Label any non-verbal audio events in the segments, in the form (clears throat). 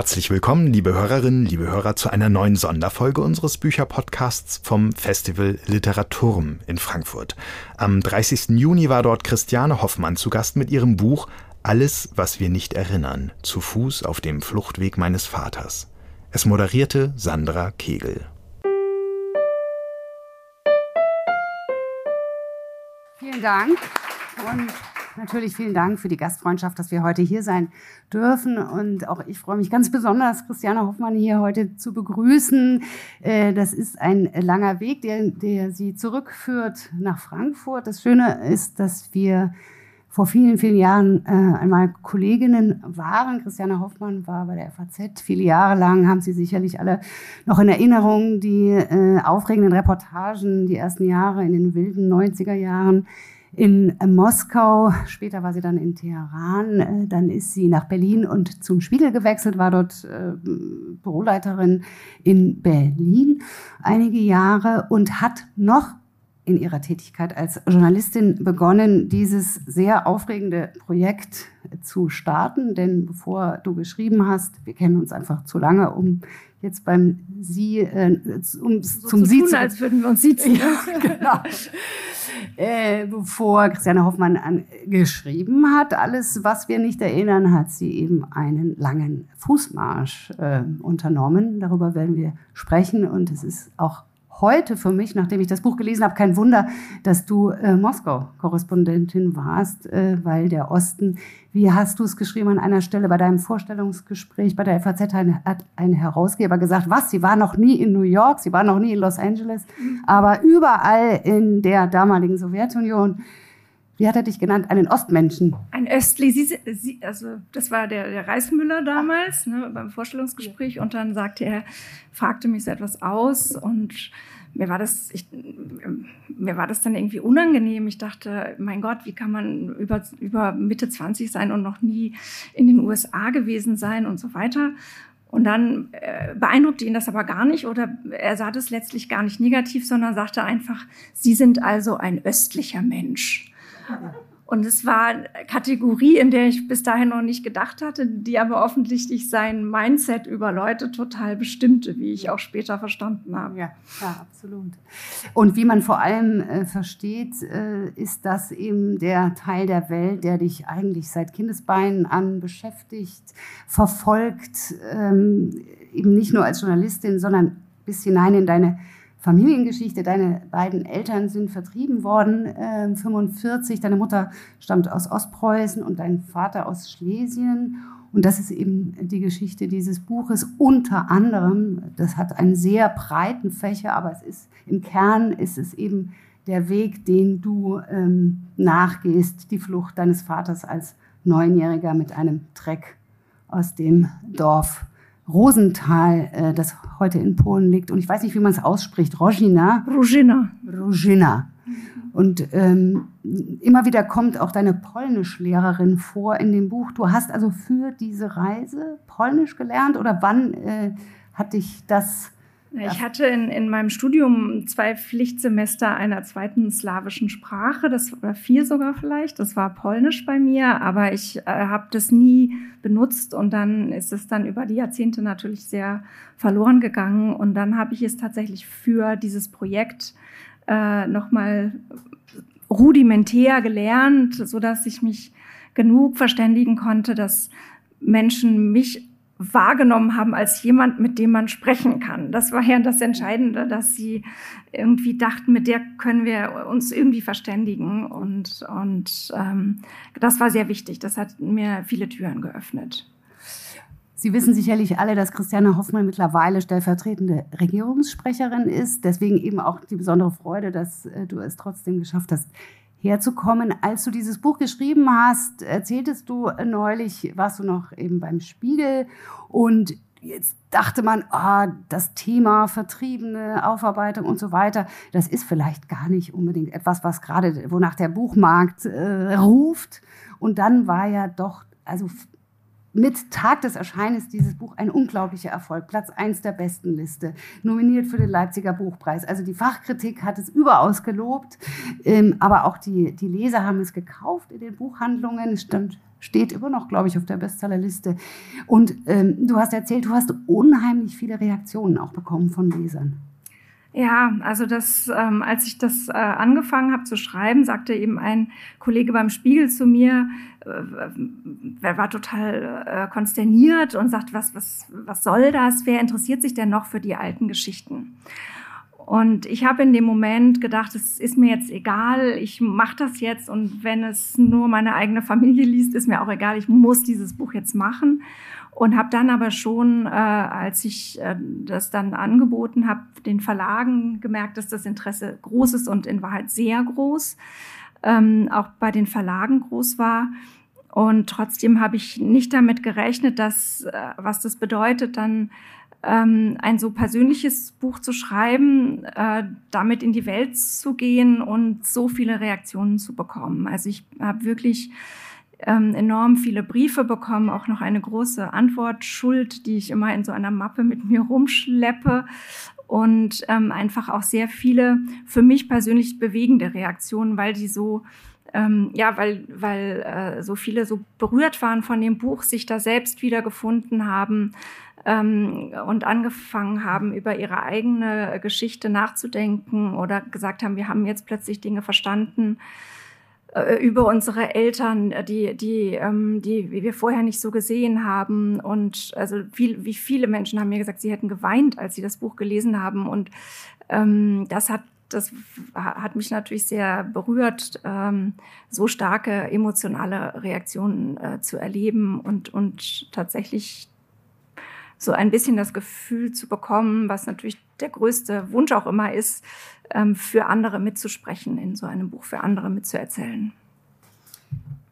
Herzlich willkommen, liebe Hörerinnen, liebe Hörer, zu einer neuen Sonderfolge unseres Bücherpodcasts vom Festival Literaturm in Frankfurt. Am 30. Juni war dort Christiane Hoffmann zu Gast mit ihrem Buch Alles, was wir nicht erinnern, zu Fuß auf dem Fluchtweg meines Vaters. Es moderierte Sandra Kegel. Vielen Dank. Und natürlich vielen Dank für die Gastfreundschaft, dass wir heute hier sein dürfen. Und auch ich freue mich ganz besonders, Christiane Hoffmann hier heute zu begrüßen. Äh, das ist ein langer Weg, der, der Sie zurückführt nach Frankfurt. Das Schöne ist, dass wir vor vielen, vielen Jahren äh, einmal Kolleginnen waren. Christiane Hoffmann war bei der FAZ viele Jahre lang, haben Sie sicherlich alle noch in Erinnerung, die äh, aufregenden Reportagen, die ersten Jahre in den wilden 90er Jahren in Moskau, später war sie dann in Teheran, äh, dann ist sie nach Berlin und zum Spiegel gewechselt, war dort äh, Büroleiterin in Berlin einige Jahre und hat noch in ihrer Tätigkeit als Journalistin begonnen, dieses sehr aufregende Projekt zu starten. Denn bevor du geschrieben hast, wir kennen uns einfach zu lange, um jetzt beim Sie, äh, um so zum zu Sie tun, zu als würden wir uns sitzen. ja, (laughs) genau. (laughs) Äh, bevor Christiane Hoffmann an, geschrieben hat, alles, was wir nicht erinnern, hat sie eben einen langen Fußmarsch äh, unternommen. Darüber werden wir sprechen und es ist auch heute für mich, nachdem ich das Buch gelesen habe, kein Wunder, dass du äh, Moskau-Korrespondentin warst, äh, weil der Osten, wie hast du es geschrieben an einer Stelle bei deinem Vorstellungsgespräch bei der FAZ, ein, hat ein Herausgeber gesagt, was, sie war noch nie in New York, sie war noch nie in Los Angeles, aber überall in der damaligen Sowjetunion wie hat er dich genannt? Einen Ostmenschen. Ein Östli. Sie, Sie, also das war der, der Reismüller damals ne, beim Vorstellungsgespräch und dann sagte er, fragte mich so etwas aus und mir war das, ich, mir war das dann irgendwie unangenehm. Ich dachte, mein Gott, wie kann man über, über Mitte 20 sein und noch nie in den USA gewesen sein und so weiter. Und dann äh, beeindruckte ihn das aber gar nicht oder er sah das letztlich gar nicht negativ, sondern sagte einfach, Sie sind also ein östlicher Mensch. Und es war eine Kategorie, in der ich bis dahin noch nicht gedacht hatte, die aber offensichtlich sein Mindset über Leute total bestimmte, wie ich auch später verstanden habe. Ja, ja absolut. Und wie man vor allem äh, versteht, äh, ist das eben der Teil der Welt, der dich eigentlich seit Kindesbeinen an beschäftigt, verfolgt, ähm, eben nicht nur als Journalistin, sondern bis hinein in deine Familiengeschichte. Deine beiden Eltern sind vertrieben worden, äh, 45. Deine Mutter stammt aus Ostpreußen und dein Vater aus Schlesien. Und das ist eben die Geschichte dieses Buches. Unter anderem, das hat einen sehr breiten Fächer, aber es ist im Kern ist es eben der Weg, den du ähm, nachgehst, die Flucht deines Vaters als Neunjähriger mit einem Treck aus dem Dorf Rosenthal, äh, das heute in Polen liegt. Und ich weiß nicht, wie man es ausspricht. Rojina. Rojina. Rojina. Und ähm, immer wieder kommt auch deine Polnischlehrerin vor in dem Buch. Du hast also für diese Reise Polnisch gelernt oder wann äh, hat dich das ich hatte in, in meinem Studium zwei Pflichtsemester einer zweiten slawischen Sprache, das war vier sogar vielleicht. Das war Polnisch bei mir, aber ich äh, habe das nie benutzt und dann ist es dann über die Jahrzehnte natürlich sehr verloren gegangen. Und dann habe ich es tatsächlich für dieses Projekt äh, nochmal rudimentär gelernt, so dass ich mich genug verständigen konnte, dass Menschen mich wahrgenommen haben als jemand, mit dem man sprechen kann. Das war ja das Entscheidende, dass sie irgendwie dachten, mit der können wir uns irgendwie verständigen. Und, und ähm, das war sehr wichtig. Das hat mir viele Türen geöffnet. Sie wissen sicherlich alle, dass Christiane Hoffmann mittlerweile stellvertretende Regierungssprecherin ist. Deswegen eben auch die besondere Freude, dass äh, du es trotzdem geschafft hast, herzukommen. Als du dieses Buch geschrieben hast, erzähltest du neulich, warst du noch eben beim Spiegel und jetzt dachte man, ah, das Thema Vertriebene, Aufarbeitung und so weiter, das ist vielleicht gar nicht unbedingt etwas, was gerade, wonach der Buchmarkt äh, ruft. Und dann war ja doch, also mit Tag des Erscheinens dieses Buch ein unglaublicher Erfolg. Platz 1 der besten Liste. Nominiert für den Leipziger Buchpreis. Also die Fachkritik hat es überaus gelobt. Ähm, aber auch die, die Leser haben es gekauft in den Buchhandlungen. Es stand, steht immer noch, glaube ich, auf der Bestsellerliste. Und ähm, du hast erzählt, du hast unheimlich viele Reaktionen auch bekommen von Lesern. Ja, also das, ähm, als ich das äh, angefangen habe zu schreiben, sagte eben ein Kollege beim Spiegel zu mir, äh, er war total äh, konsterniert und sagt, was, was, was soll das? Wer interessiert sich denn noch für die alten Geschichten? Und ich habe in dem Moment gedacht, es ist mir jetzt egal, ich mache das jetzt und wenn es nur meine eigene Familie liest, ist mir auch egal, ich muss dieses Buch jetzt machen und habe dann aber schon, äh, als ich äh, das dann angeboten habe, den Verlagen gemerkt, dass das Interesse groß ist und in Wahrheit sehr groß, ähm, auch bei den Verlagen groß war. Und trotzdem habe ich nicht damit gerechnet, dass, äh, was das bedeutet, dann ähm, ein so persönliches Buch zu schreiben, äh, damit in die Welt zu gehen und so viele Reaktionen zu bekommen. Also ich habe wirklich ähm, enorm viele Briefe bekommen, auch noch eine große Antwortschuld, die ich immer in so einer Mappe mit mir rumschleppe und ähm, einfach auch sehr viele für mich persönlich bewegende Reaktionen, weil die so ähm, ja, weil, weil äh, so viele so berührt waren von dem Buch, sich da selbst wiedergefunden haben ähm, und angefangen haben, über ihre eigene Geschichte nachzudenken oder gesagt haben, wir haben jetzt plötzlich Dinge verstanden, über unsere Eltern, äh, die, die, ähm, die wir vorher nicht so gesehen haben. Und also viel, wie viele Menschen haben mir gesagt, sie hätten geweint, als sie das Buch gelesen haben. Und ähm, das hat das hat mich natürlich sehr berührt, ähm, so starke emotionale Reaktionen äh, zu erleben und, und tatsächlich so ein bisschen das Gefühl zu bekommen, was natürlich der größte Wunsch auch immer ist, ähm, für andere mitzusprechen in so einem Buch, für andere mitzuerzählen.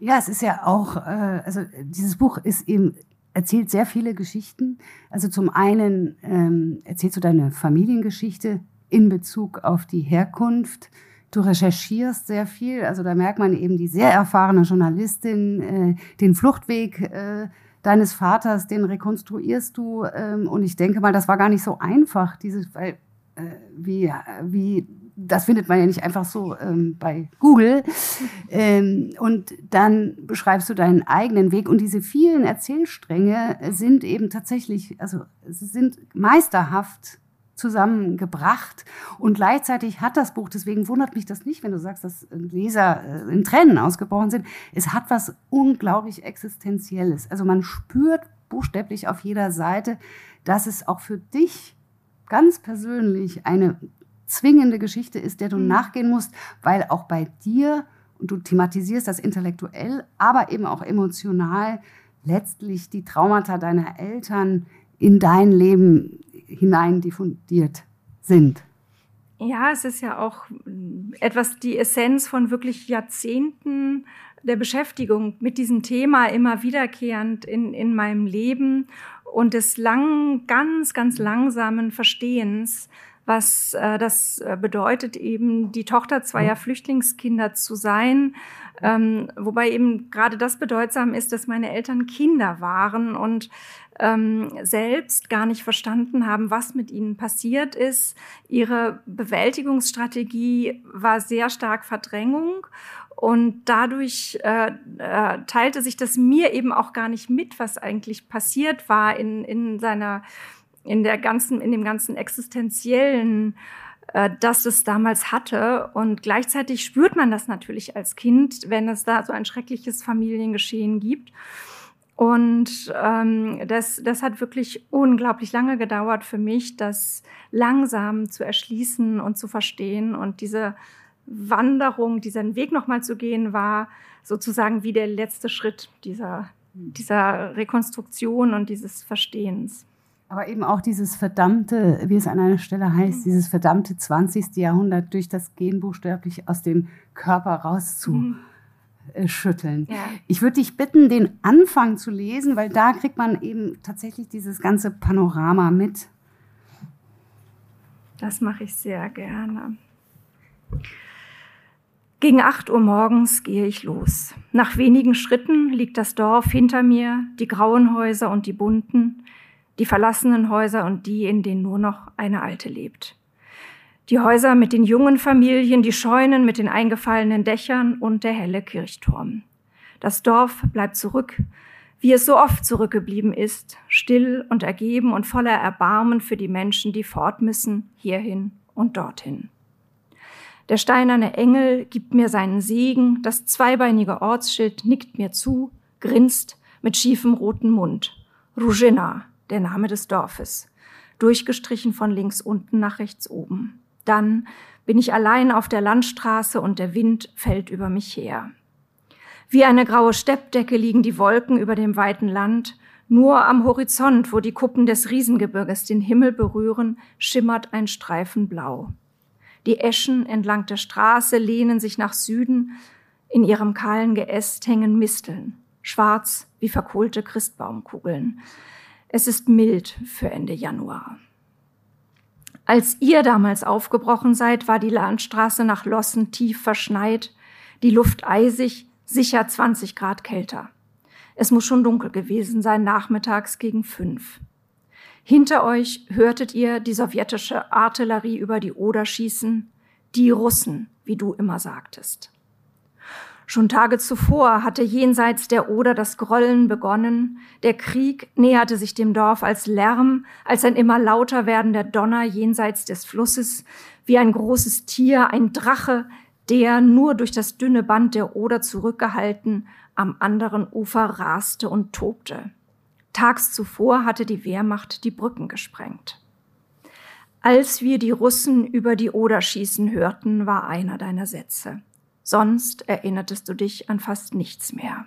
Ja, es ist ja auch, äh, also dieses Buch ist eben erzählt sehr viele Geschichten. Also zum einen ähm, erzählst du deine Familiengeschichte in Bezug auf die Herkunft. Du recherchierst sehr viel, also da merkt man eben die sehr erfahrene Journalistin, äh, den Fluchtweg äh, deines Vaters, den rekonstruierst du. Ähm, und ich denke mal, das war gar nicht so einfach, dieses, weil äh, wie, wie, das findet man ja nicht einfach so ähm, bei Google. Ähm, und dann beschreibst du deinen eigenen Weg. Und diese vielen Erzählstränge sind eben tatsächlich, also sind meisterhaft zusammengebracht. Und gleichzeitig hat das Buch, deswegen wundert mich das nicht, wenn du sagst, dass Leser äh, in Tränen ausgebrochen sind, es hat was unglaublich Existenzielles. Also man spürt buchstäblich auf jeder Seite, dass es auch für dich ganz persönlich eine zwingende Geschichte ist, der du mhm. nachgehen musst, weil auch bei dir, und du thematisierst das intellektuell, aber eben auch emotional, letztlich die Traumata deiner Eltern in dein Leben hinein diffundiert sind. Ja, es ist ja auch etwas die Essenz von wirklich Jahrzehnten der Beschäftigung mit diesem Thema immer wiederkehrend in, in meinem Leben und des langen, ganz, ganz langsamen Verstehens, was äh, das äh, bedeutet, eben die Tochter zweier Flüchtlingskinder zu sein. Ähm, wobei eben gerade das bedeutsam ist, dass meine Eltern Kinder waren und ähm, selbst gar nicht verstanden haben, was mit ihnen passiert ist. Ihre Bewältigungsstrategie war sehr stark Verdrängung und dadurch äh, äh, teilte sich das mir eben auch gar nicht mit, was eigentlich passiert war in, in seiner, in der ganzen, in dem ganzen existenziellen äh, dass es damals hatte. Und gleichzeitig spürt man das natürlich als Kind, wenn es da so ein schreckliches Familiengeschehen gibt. Und ähm, das, das hat wirklich unglaublich lange gedauert für mich, das langsam zu erschließen und zu verstehen. Und diese Wanderung, diesen Weg nochmal zu gehen, war sozusagen wie der letzte Schritt dieser, dieser Rekonstruktion und dieses Verstehens. Aber eben auch dieses verdammte, wie es an einer Stelle heißt, dieses verdammte 20. Jahrhundert durch das Gen buchstäblich aus dem Körper rauszu. Mhm äh, schütteln. Ja. Ich würde dich bitten, den Anfang zu lesen, weil da kriegt man eben tatsächlich dieses ganze Panorama mit. Das mache ich sehr gerne. Gegen acht Uhr morgens gehe ich los. Nach wenigen Schritten liegt das Dorf hinter mir, die grauen Häuser und die bunten, die verlassenen Häuser und die, in denen nur noch eine alte lebt. Die Häuser mit den jungen Familien, die Scheunen mit den eingefallenen Dächern und der helle Kirchturm. Das Dorf bleibt zurück, wie es so oft zurückgeblieben ist, still und ergeben und voller Erbarmen für die Menschen, die fort müssen, hierhin und dorthin. Der steinerne Engel gibt mir seinen Segen, das zweibeinige Ortsschild nickt mir zu, grinst mit schiefem roten Mund. Rujena, der Name des Dorfes, durchgestrichen von links unten nach rechts oben. Dann bin ich allein auf der Landstraße und der Wind fällt über mich her. Wie eine graue Steppdecke liegen die Wolken über dem weiten Land. Nur am Horizont, wo die Kuppen des Riesengebirges den Himmel berühren, schimmert ein Streifen Blau. Die Eschen entlang der Straße lehnen sich nach Süden. In ihrem kahlen Geäst hängen Misteln, schwarz wie verkohlte Christbaumkugeln. Es ist mild für Ende Januar. Als ihr damals aufgebrochen seid, war die Landstraße nach Lossen tief verschneit, die Luft eisig, sicher 20 Grad kälter. Es muss schon dunkel gewesen sein, nachmittags gegen fünf. Hinter euch hörtet ihr die sowjetische Artillerie über die Oder schießen, die Russen, wie du immer sagtest. Schon Tage zuvor hatte jenseits der Oder das Grollen begonnen, der Krieg näherte sich dem Dorf als Lärm, als ein immer lauter werdender Donner jenseits des Flusses, wie ein großes Tier, ein Drache, der nur durch das dünne Band der Oder zurückgehalten am anderen Ufer raste und tobte. Tags zuvor hatte die Wehrmacht die Brücken gesprengt. Als wir die Russen über die Oder schießen hörten, war einer deiner Sätze. Sonst erinnertest du dich an fast nichts mehr.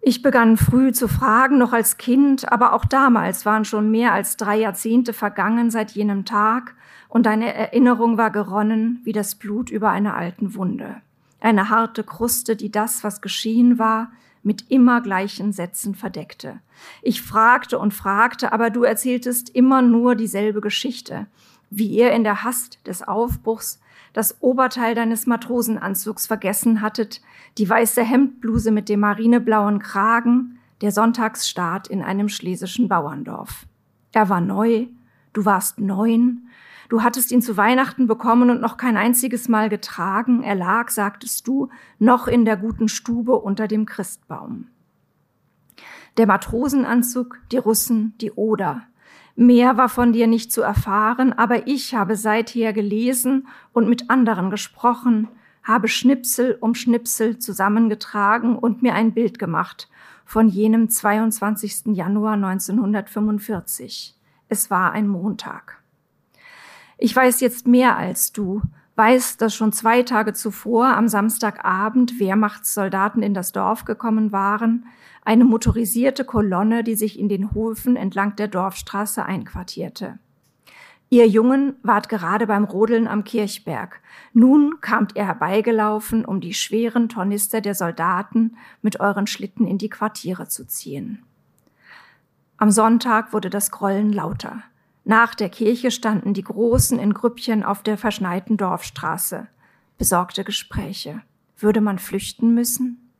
Ich begann früh zu fragen, noch als Kind, aber auch damals waren schon mehr als drei Jahrzehnte vergangen seit jenem Tag, und deine Erinnerung war geronnen wie das Blut über einer alten Wunde. Eine harte Kruste, die das, was geschehen war, mit immer gleichen Sätzen verdeckte. Ich fragte und fragte, aber du erzähltest immer nur dieselbe Geschichte, wie ihr in der Hast des Aufbruchs das Oberteil deines Matrosenanzugs vergessen hattet, die weiße Hemdbluse mit dem marineblauen Kragen, der Sonntagsstart in einem schlesischen Bauerndorf. Er war neu, du warst neun, Du hattest ihn zu Weihnachten bekommen und noch kein einziges Mal getragen. Er lag, sagtest du, noch in der guten Stube unter dem Christbaum. Der Matrosenanzug, die Russen, die Oder. Mehr war von dir nicht zu erfahren, aber ich habe seither gelesen und mit anderen gesprochen, habe Schnipsel um Schnipsel zusammengetragen und mir ein Bild gemacht von jenem 22. Januar 1945. Es war ein Montag. Ich weiß jetzt mehr als du, weiß, dass schon zwei Tage zuvor am Samstagabend Wehrmachtssoldaten in das Dorf gekommen waren, eine motorisierte Kolonne, die sich in den Höfen entlang der Dorfstraße einquartierte. Ihr Jungen wart gerade beim Rodeln am Kirchberg. Nun kamt ihr herbeigelaufen, um die schweren Tornister der Soldaten mit euren Schlitten in die Quartiere zu ziehen. Am Sonntag wurde das Grollen lauter. Nach der Kirche standen die Großen in Grüppchen auf der verschneiten Dorfstraße. Besorgte Gespräche. Würde man flüchten müssen?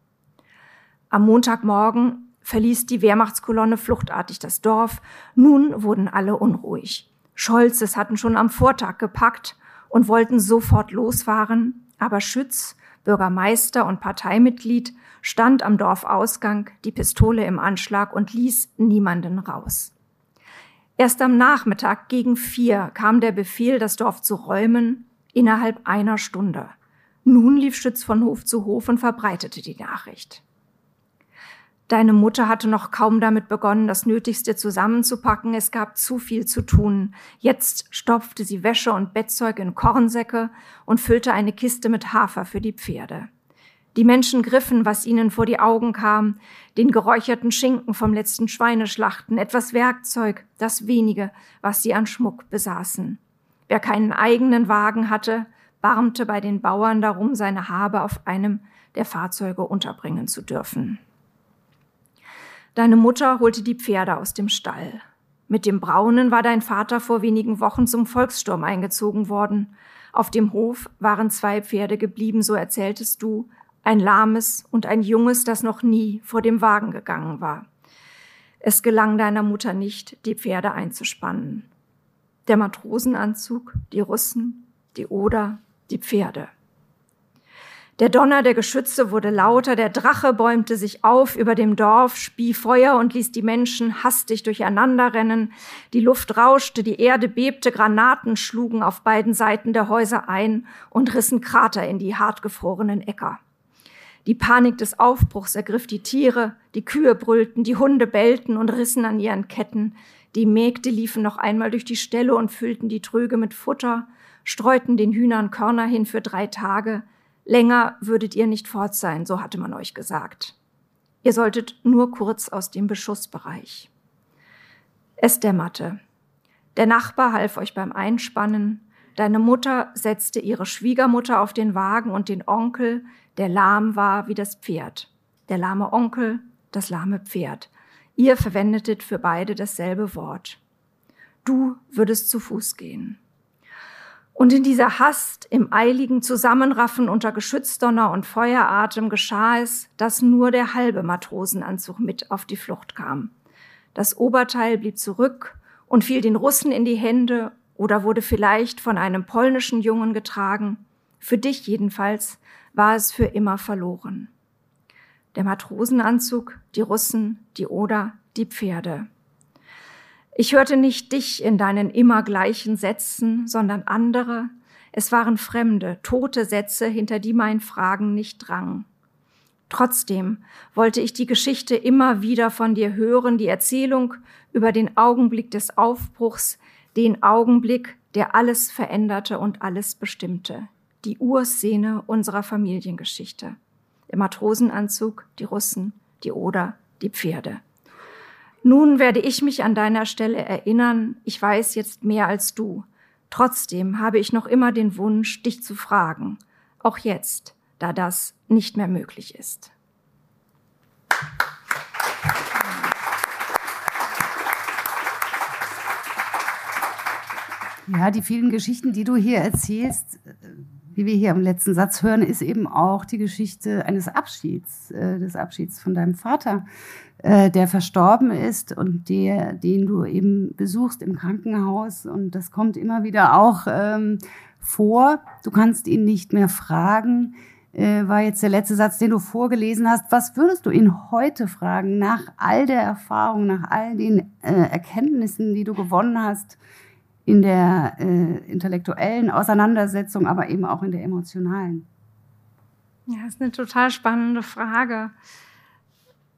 Am Montagmorgen verließ die Wehrmachtskolonne fluchtartig das Dorf. Nun wurden alle unruhig. Scholzes hatten schon am Vortag gepackt und wollten sofort losfahren, aber Schütz, Bürgermeister und Parteimitglied stand am Dorfausgang, die Pistole im Anschlag und ließ niemanden raus. Erst am Nachmittag gegen vier kam der Befehl, das Dorf zu räumen, innerhalb einer Stunde. Nun lief Schütz von Hof zu Hof und verbreitete die Nachricht. Deine Mutter hatte noch kaum damit begonnen, das Nötigste zusammenzupacken. Es gab zu viel zu tun. Jetzt stopfte sie Wäsche und Bettzeug in Kornsäcke und füllte eine Kiste mit Hafer für die Pferde. Die Menschen griffen, was ihnen vor die Augen kam, den geräucherten Schinken vom letzten Schweineschlachten, etwas Werkzeug, das wenige, was sie an Schmuck besaßen. Wer keinen eigenen Wagen hatte, barmte bei den Bauern darum, seine Habe auf einem der Fahrzeuge unterbringen zu dürfen. Deine Mutter holte die Pferde aus dem Stall. Mit dem Braunen war dein Vater vor wenigen Wochen zum Volkssturm eingezogen worden. Auf dem Hof waren zwei Pferde geblieben, so erzähltest du, ein lahmes und ein junges, das noch nie vor dem Wagen gegangen war. Es gelang deiner Mutter nicht, die Pferde einzuspannen. Der Matrosenanzug, die Russen, die Oder, die Pferde. Der Donner der Geschütze wurde lauter, der Drache bäumte sich auf über dem Dorf, spie Feuer und ließ die Menschen hastig durcheinanderrennen. Die Luft rauschte, die Erde bebte, Granaten schlugen auf beiden Seiten der Häuser ein und rissen Krater in die hartgefrorenen Äcker. Die Panik des Aufbruchs ergriff die Tiere, die Kühe brüllten, die Hunde bellten und rissen an ihren Ketten, die Mägde liefen noch einmal durch die Ställe und füllten die Tröge mit Futter, streuten den Hühnern Körner hin für drei Tage, Länger würdet ihr nicht fort sein, so hatte man euch gesagt. Ihr solltet nur kurz aus dem Beschussbereich. Es dämmerte. Der Nachbar half euch beim Einspannen. Deine Mutter setzte ihre Schwiegermutter auf den Wagen und den Onkel, der lahm war wie das Pferd. Der lahme Onkel, das lahme Pferd. Ihr verwendetet für beide dasselbe Wort. Du würdest zu Fuß gehen. Und in dieser Hast, im eiligen Zusammenraffen unter Geschützdonner und Feueratem geschah es, dass nur der halbe Matrosenanzug mit auf die Flucht kam. Das Oberteil blieb zurück und fiel den Russen in die Hände oder wurde vielleicht von einem polnischen Jungen getragen. Für dich jedenfalls war es für immer verloren. Der Matrosenanzug, die Russen, die Oder, die Pferde. Ich hörte nicht dich in deinen immer gleichen Sätzen, sondern andere. Es waren fremde, tote Sätze, hinter die mein Fragen nicht drang. Trotzdem wollte ich die Geschichte immer wieder von dir hören, die Erzählung über den Augenblick des Aufbruchs, den Augenblick, der alles veränderte und alles bestimmte, die Urszene unserer Familiengeschichte. Der Matrosenanzug, die Russen, die Oder, die Pferde. Nun werde ich mich an deiner Stelle erinnern, ich weiß jetzt mehr als du. Trotzdem habe ich noch immer den Wunsch, dich zu fragen, auch jetzt, da das nicht mehr möglich ist. Ja, die vielen Geschichten, die du hier erzählst, wie wir hier im letzten Satz hören, ist eben auch die Geschichte eines Abschieds, äh, des Abschieds von deinem Vater, äh, der verstorben ist und der, den du eben besuchst im Krankenhaus. Und das kommt immer wieder auch ähm, vor. Du kannst ihn nicht mehr fragen. Äh, war jetzt der letzte Satz, den du vorgelesen hast. Was würdest du ihn heute fragen, nach all der Erfahrung, nach all den äh, Erkenntnissen, die du gewonnen hast? In der äh, intellektuellen Auseinandersetzung, aber eben auch in der emotionalen? Ja, ist eine total spannende Frage.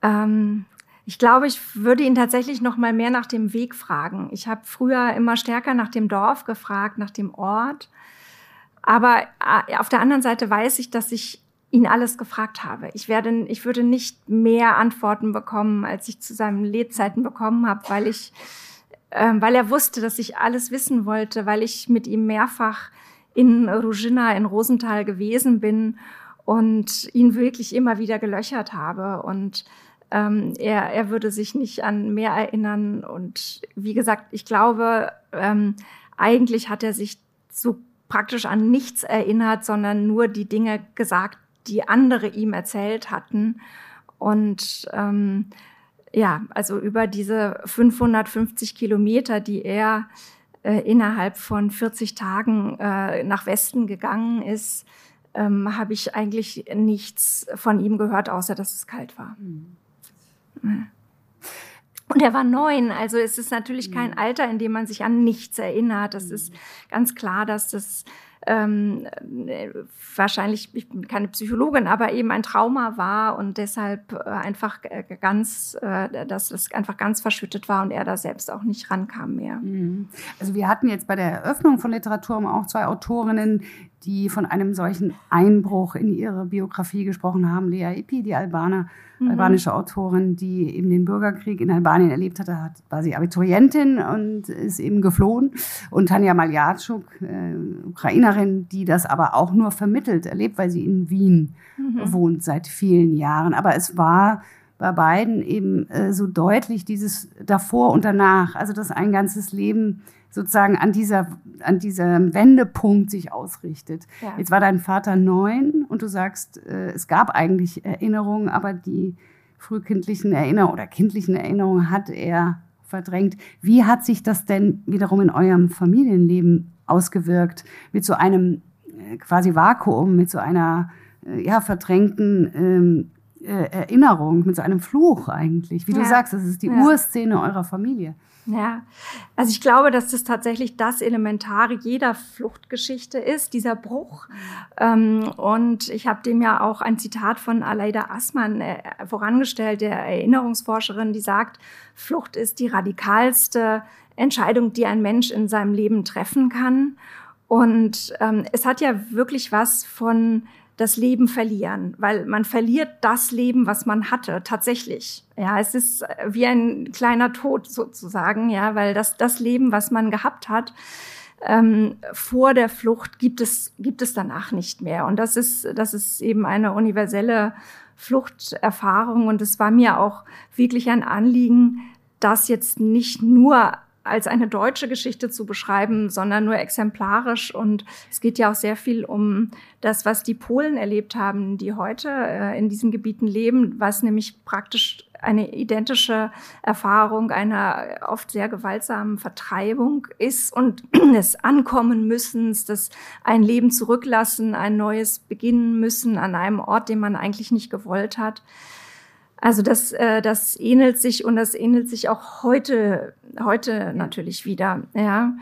Ähm, ich glaube, ich würde ihn tatsächlich noch mal mehr nach dem Weg fragen. Ich habe früher immer stärker nach dem Dorf gefragt, nach dem Ort. Aber äh, auf der anderen Seite weiß ich, dass ich ihn alles gefragt habe. Ich werde, ich würde nicht mehr Antworten bekommen, als ich zu seinen Lebzeiten bekommen habe, weil ich ähm, weil er wusste, dass ich alles wissen wollte, weil ich mit ihm mehrfach in Rugina in Rosenthal gewesen bin und ihn wirklich immer wieder gelöchert habe. Und ähm, er, er würde sich nicht an mehr erinnern. Und wie gesagt, ich glaube, ähm, eigentlich hat er sich so praktisch an nichts erinnert, sondern nur die Dinge gesagt, die andere ihm erzählt hatten. Und ähm, ja, also über diese 550 Kilometer, die er äh, innerhalb von 40 Tagen äh, nach Westen gegangen ist, ähm, habe ich eigentlich nichts von ihm gehört, außer dass es kalt war. Mhm. Und er war neun, also es ist natürlich kein mhm. Alter, in dem man sich an nichts erinnert. Es ist ganz klar, dass das ähm, wahrscheinlich, ich bin keine Psychologin, aber eben ein Trauma war und deshalb äh, einfach ganz, äh, dass es einfach ganz verschüttet war und er da selbst auch nicht rankam mehr. Mhm. Also wir hatten jetzt bei der Eröffnung von Literatur auch zwei Autorinnen, die von einem solchen Einbruch in ihre Biografie gesprochen haben. Lea Ipi, die Albaner, mhm. albanische Autorin, die eben den Bürgerkrieg in Albanien erlebt hatte, hat, war sie Abiturientin und ist eben geflohen. Und Tanja Maljatschuk, äh, Ukrainerin, die das aber auch nur vermittelt erlebt, weil sie in Wien mhm. wohnt seit vielen Jahren. Aber es war bei beiden eben äh, so deutlich dieses davor und danach, also dass ein ganzes Leben sozusagen an dieser an diesem Wendepunkt sich ausrichtet. Ja. Jetzt war dein Vater neun und du sagst, äh, es gab eigentlich Erinnerungen, aber die frühkindlichen Erinnerungen oder kindlichen Erinnerungen hat er verdrängt. Wie hat sich das denn wiederum in eurem Familienleben ausgewirkt mit so einem äh, quasi Vakuum, mit so einer äh, ja, verdrängten ähm, äh, Erinnerung, mit so einem Fluch eigentlich. Wie ja. du sagst, das ist die ja. Urszene eurer Familie. Ja, also ich glaube, dass das tatsächlich das Elementare jeder Fluchtgeschichte ist, dieser Bruch. Ähm, und ich habe dem ja auch ein Zitat von Aleida Assmann äh, vorangestellt, der Erinnerungsforscherin, die sagt, Flucht ist die radikalste Entscheidung, die ein Mensch in seinem Leben treffen kann. Und ähm, es hat ja wirklich was von das Leben verlieren, weil man verliert das Leben, was man hatte, tatsächlich. Ja, es ist äh, wie ein kleiner Tod sozusagen, ja, weil das, das Leben, was man gehabt hat, ähm, vor der Flucht gibt es, gibt es danach nicht mehr. Und das ist, das ist eben eine universelle Fluchterfahrung. Und es war mir auch wirklich ein Anliegen, das jetzt nicht nur als eine deutsche Geschichte zu beschreiben, sondern nur exemplarisch. Und es geht ja auch sehr viel um das, was die Polen erlebt haben, die heute äh, in diesen Gebieten leben, was nämlich praktisch eine identische Erfahrung einer oft sehr gewaltsamen Vertreibung ist und (clears throat) des Ankommen müssen, das ein Leben zurücklassen, ein neues beginnen müssen an einem Ort, den man eigentlich nicht gewollt hat. Also das, äh, das ähnelt sich und das ähnelt sich auch heute, heute natürlich wieder. Ja.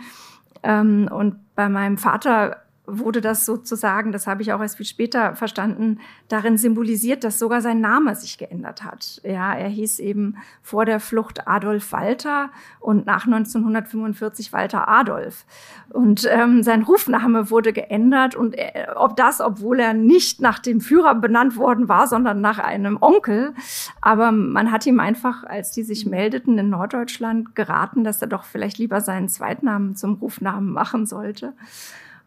Ähm, und bei meinem Vater wurde das sozusagen, das habe ich auch erst viel später verstanden, darin symbolisiert, dass sogar sein Name sich geändert hat. Ja, er hieß eben vor der Flucht Adolf Walter und nach 1945 Walter Adolf. Und ähm, sein Rufname wurde geändert und er, ob das, obwohl er nicht nach dem Führer benannt worden war, sondern nach einem Onkel. Aber man hat ihm einfach, als die sich meldeten in Norddeutschland, geraten, dass er doch vielleicht lieber seinen Zweitnamen zum Rufnamen machen sollte.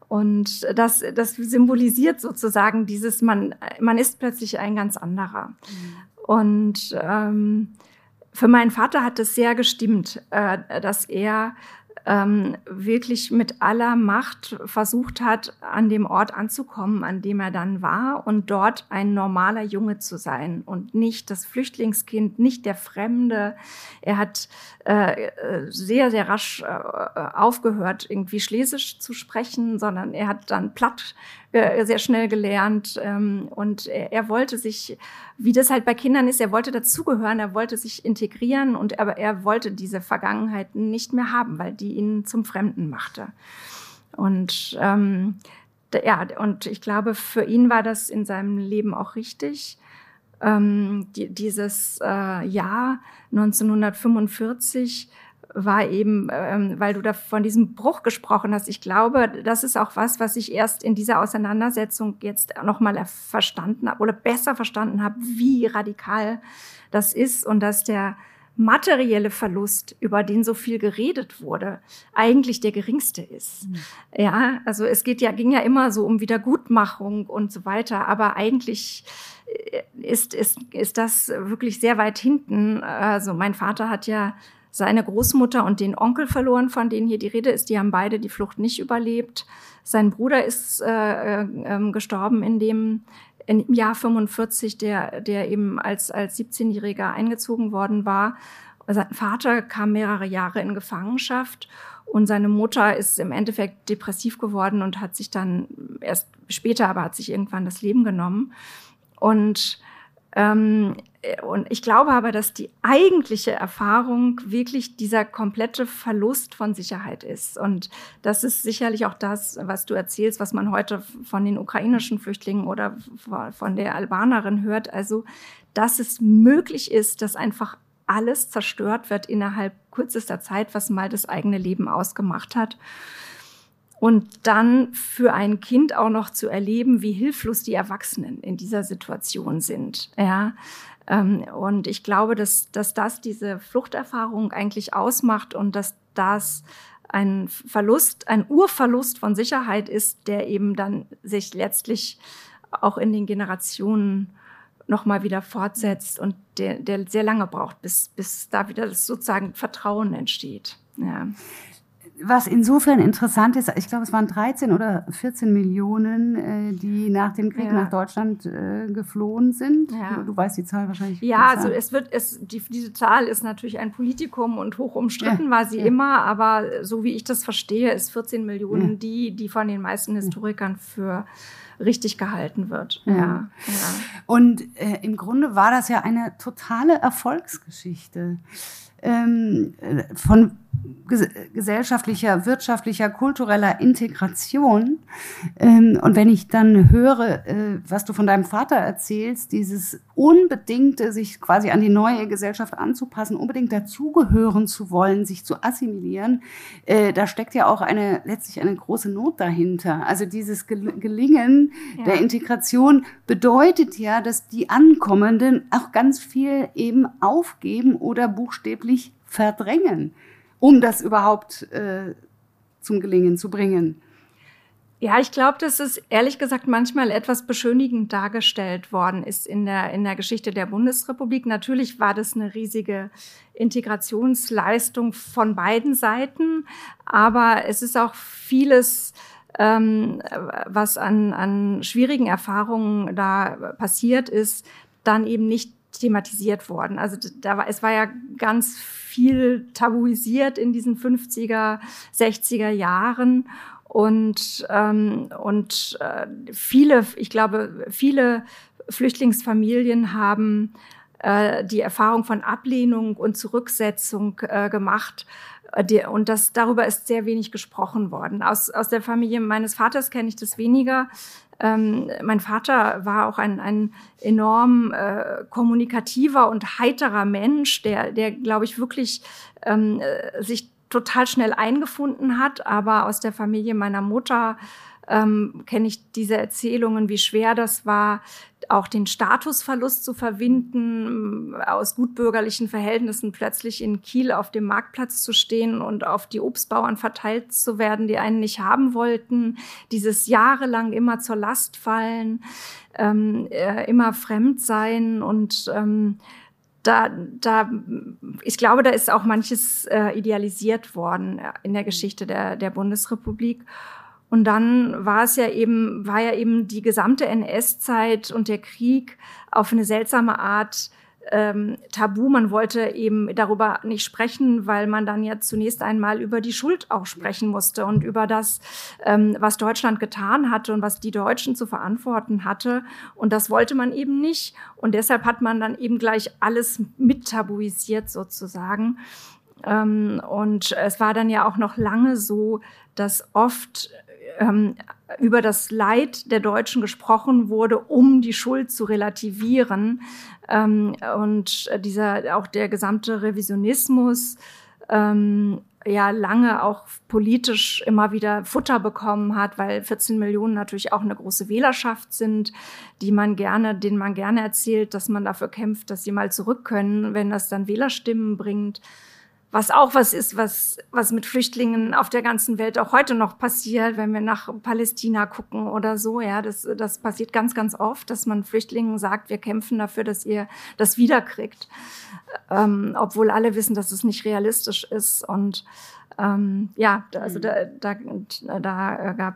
Und das, das symbolisiert sozusagen dieses, man, man ist plötzlich ein ganz anderer. Mhm. Und ähm, für meinen Vater hat es sehr gestimmt, äh, dass er ähm, wirklich mit aller Macht versucht hat, an dem Ort anzukommen, an dem er dann war und dort ein normaler Junge zu sein und nicht das Flüchtlingskind, nicht der Fremde. Er hat äh, sehr, sehr rasch äh, aufgehört, irgendwie Schlesisch zu sprechen, sondern er hat dann platt äh, sehr schnell gelernt ähm, und er, er, wollte sich, wie das halt bei Kindern ist, er wollte dazugehören, er wollte sich integrieren und aber er wollte diese Vergangenheit nicht mehr haben, weil die ihn zum Fremden machte. Und ähm, ja, und ich glaube, für ihn war das in seinem Leben auch richtig. Ähm, die, dieses äh, Jahr 1945 war eben, ähm, weil du da von diesem Bruch gesprochen hast. Ich glaube, das ist auch was, was ich erst in dieser Auseinandersetzung jetzt nochmal verstanden habe oder besser verstanden habe, wie radikal das ist und dass der materielle Verlust, über den so viel geredet wurde, eigentlich der geringste ist. Mhm. Ja, also es geht ja, ging ja immer so um Wiedergutmachung und so weiter, aber eigentlich äh, ist, ist, ist das wirklich sehr weit hinten. Also mein Vater hat ja seine Großmutter und den Onkel verloren, von denen hier die Rede ist. Die haben beide die Flucht nicht überlebt. Sein Bruder ist äh, äh, gestorben in dem im Jahr 45, der, der eben als, als 17-Jähriger eingezogen worden war. Sein Vater kam mehrere Jahre in Gefangenschaft und seine Mutter ist im Endeffekt depressiv geworden und hat sich dann erst später, aber hat sich irgendwann das Leben genommen. Und ähm, und ich glaube aber, dass die eigentliche Erfahrung wirklich dieser komplette Verlust von Sicherheit ist. Und das ist sicherlich auch das, was du erzählst, was man heute von den ukrainischen Flüchtlingen oder von der Albanerin hört. Also, dass es möglich ist, dass einfach alles zerstört wird innerhalb kürzester Zeit, was mal das eigene Leben ausgemacht hat. Und dann für ein Kind auch noch zu erleben, wie hilflos die Erwachsenen in dieser Situation sind. Ja. Ähm, und ich glaube, dass, dass das diese Fluchterfahrung eigentlich ausmacht und dass das ein Verlust, ein Urverlust von Sicherheit ist, der eben dann sich letztlich auch in den Generationen nochmal wieder fortsetzt und der, der sehr lange braucht, bis, bis da wieder sozusagen Vertrauen entsteht. Ja was insofern interessant ist, ich glaube, es waren 13 oder 14 Millionen, äh, die nach dem Krieg ja. nach Deutschland äh, geflohen sind. Ja. Du, du, weißt die Zahl wahrscheinlich. Ja, besser. also es wird, es, die, diese Zahl ist natürlich ein Politikum und hoch umstritten ja. war sie immer, aber so wie ich das verstehe, ist 14 Millionen die, die von den meisten Historikern für richtig gehalten wird. Ja. ja. Und äh, im Grunde war das ja eine totale Erfolgsgeschichte ähm, äh, von gesellschaftlicher, wirtschaftlicher, kultureller Integration. Ähm, und wenn ich dann höre, äh, was du von deinem Vater erzählst, dieses unbedingte, sich quasi an die neue Gesellschaft anzupassen, unbedingt dazugehören zu wollen, sich zu assimilieren, äh, da steckt ja auch eine, letztlich eine große Not dahinter. Also dieses Gelingen ja. der Integration bedeutet ja, dass die Ankommenden auch ganz viel eben aufgeben oder buchstäblich verdrängen um das überhaupt äh, zum Gelingen zu bringen. Ja, ich glaube, dass es ehrlich gesagt manchmal etwas beschönigend dargestellt worden ist in der, in der Geschichte der Bundesrepublik. Natürlich war das eine riesige Integrationsleistung von beiden Seiten, aber es ist auch vieles, ähm, was an, an schwierigen Erfahrungen da passiert ist, dann eben nicht thematisiert worden. Also da war, es war ja ganz viel tabuisiert in diesen 50er, 60er Jahren. Und, ähm, und äh, viele, ich glaube, viele Flüchtlingsfamilien haben äh, die Erfahrung von Ablehnung und Zurücksetzung äh, gemacht. Äh, und das, darüber ist sehr wenig gesprochen worden. Aus, aus der Familie meines Vaters kenne ich das weniger. Ähm, mein Vater war auch ein, ein enorm äh, kommunikativer und heiterer Mensch, der, der glaube ich, wirklich ähm, äh, sich total schnell eingefunden hat. Aber aus der Familie meiner Mutter ähm, kenne ich diese Erzählungen, wie schwer das war, auch den Statusverlust zu verwinden, aus gutbürgerlichen Verhältnissen plötzlich in Kiel auf dem Marktplatz zu stehen und auf die Obstbauern verteilt zu werden, die einen nicht haben wollten, dieses jahrelang immer zur Last fallen, ähm, äh, immer fremd sein und ähm, da, da, ich glaube, da ist auch manches äh, idealisiert worden in der Geschichte der, der Bundesrepublik. Und dann war es ja eben, war ja eben die gesamte NS-Zeit und der Krieg auf eine seltsame Art ähm, tabu. Man wollte eben darüber nicht sprechen, weil man dann ja zunächst einmal über die Schuld auch sprechen musste und über das, ähm, was Deutschland getan hatte und was die Deutschen zu verantworten hatte. Und das wollte man eben nicht. Und deshalb hat man dann eben gleich alles mit tabuisiert sozusagen. Ähm, und es war dann ja auch noch lange so, dass oft ähm, über das Leid der Deutschen gesprochen wurde, um die Schuld zu relativieren. Ähm, und dieser, auch der gesamte Revisionismus, ähm, ja lange auch politisch immer wieder Futter bekommen hat, weil 14 Millionen natürlich auch eine große Wählerschaft sind, die man gerne, denen man gerne erzählt, dass man dafür kämpft, dass sie mal zurück können, wenn das dann Wählerstimmen bringt was auch was ist, was, was mit Flüchtlingen auf der ganzen Welt auch heute noch passiert, wenn wir nach Palästina gucken oder so. Ja, das, das passiert ganz, ganz oft, dass man Flüchtlingen sagt, wir kämpfen dafür, dass ihr das wiederkriegt. Ähm, obwohl alle wissen, dass es nicht realistisch ist. Und ähm, ja, also da, da, da gab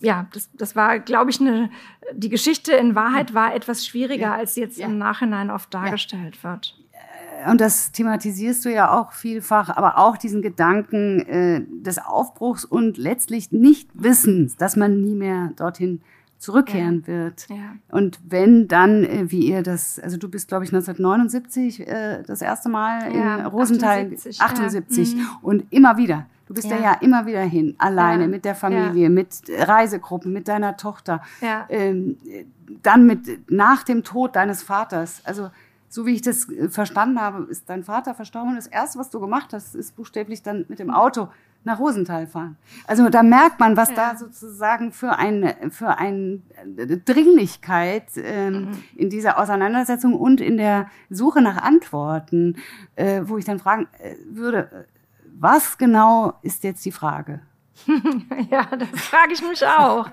ja, das, das war, glaube ich, eine, die Geschichte in Wahrheit war etwas schwieriger, als jetzt ja. im Nachhinein oft dargestellt ja. wird und das thematisierst du ja auch vielfach, aber auch diesen Gedanken äh, des Aufbruchs und letztlich nicht Wissens, dass man nie mehr dorthin zurückkehren ja. wird. Ja. Und wenn dann, äh, wie ihr das, also du bist, glaube ich, 1979 äh, das erste Mal ja, in Rosenthal, 78, 78 mhm. und immer wieder. Du bist ja. ja immer wieder hin, alleine, mit der Familie, mit Reisegruppen, mit deiner Tochter. Ähm, dann mit, nach dem Tod deines Vaters. Also so wie ich das äh, verstanden habe, ist dein Vater verstorben und das Erste, was du gemacht hast, ist buchstäblich dann mit dem Auto nach Rosenthal fahren. Also da merkt man, was ja. da sozusagen für eine für eine äh, Dringlichkeit ähm, mhm. in dieser Auseinandersetzung und in der Suche nach Antworten, äh, wo ich dann fragen äh, würde, was genau ist jetzt die Frage? (laughs) ja, das frage ich mich auch.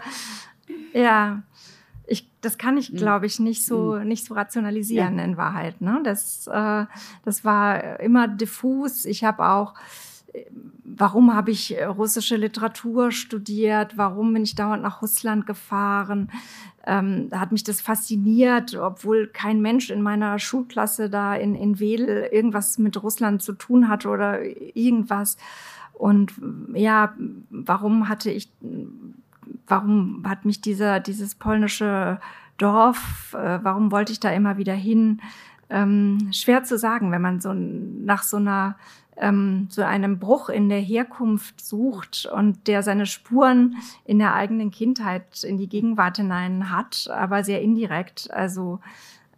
ja ich, das kann ich, mhm. glaube ich, nicht so, mhm. nicht so rationalisieren ja. in Wahrheit. Ne? Das, äh, das war immer diffus. Ich habe auch warum habe ich russische Literatur studiert, warum bin ich dauernd nach Russland gefahren, ähm, hat mich das fasziniert, obwohl kein Mensch in meiner Schulklasse da in, in Wedel irgendwas mit Russland zu tun hatte oder irgendwas. Und ja, warum hatte ich, warum hat mich dieser, dieses polnische Dorf, äh, warum wollte ich da immer wieder hin? Ähm, schwer zu sagen, wenn man so nach so einer ähm, so einem Bruch in der Herkunft sucht und der seine Spuren in der eigenen Kindheit in die Gegenwart hinein hat, aber sehr indirekt. Also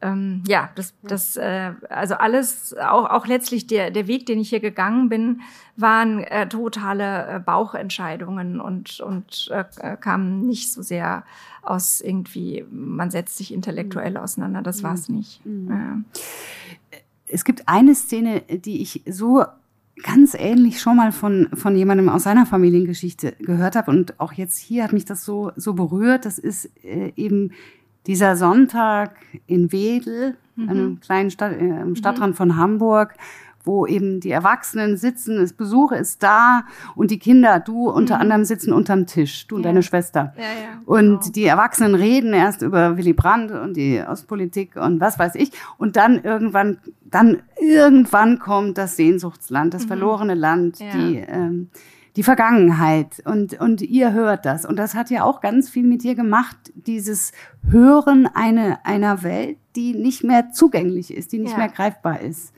ähm, ja, das, das, äh, also alles, auch, auch letztlich der, der Weg, den ich hier gegangen bin, waren äh, totale äh, Bauchentscheidungen und, und äh, kamen nicht so sehr aus irgendwie, man setzt sich intellektuell mhm. auseinander, das war es mhm. nicht. Mhm. Ja. Es gibt eine Szene, die ich so ganz ähnlich schon mal von, von jemandem aus seiner Familiengeschichte gehört habe. Und auch jetzt hier hat mich das so, so berührt. Das ist äh, eben dieser Sonntag in Wedel, mhm. einem kleinen Stadt, äh, im Stadtrand mhm. von Hamburg, wo eben die Erwachsenen sitzen, das Besuch ist da und die Kinder, du unter mhm. anderem sitzen unterm Tisch, du und deine Schwester. Ja, ja, und genau. die Erwachsenen reden erst über Willy Brandt und die Ostpolitik und was weiß ich. Und dann irgendwann, dann irgendwann kommt das Sehnsuchtsland, das mhm. verlorene Land, ja. die, ähm, die Vergangenheit und, und ihr hört das. Und das hat ja auch ganz viel mit dir gemacht, dieses Hören eine, einer Welt, die nicht mehr zugänglich ist, die nicht ja. mehr greifbar ist.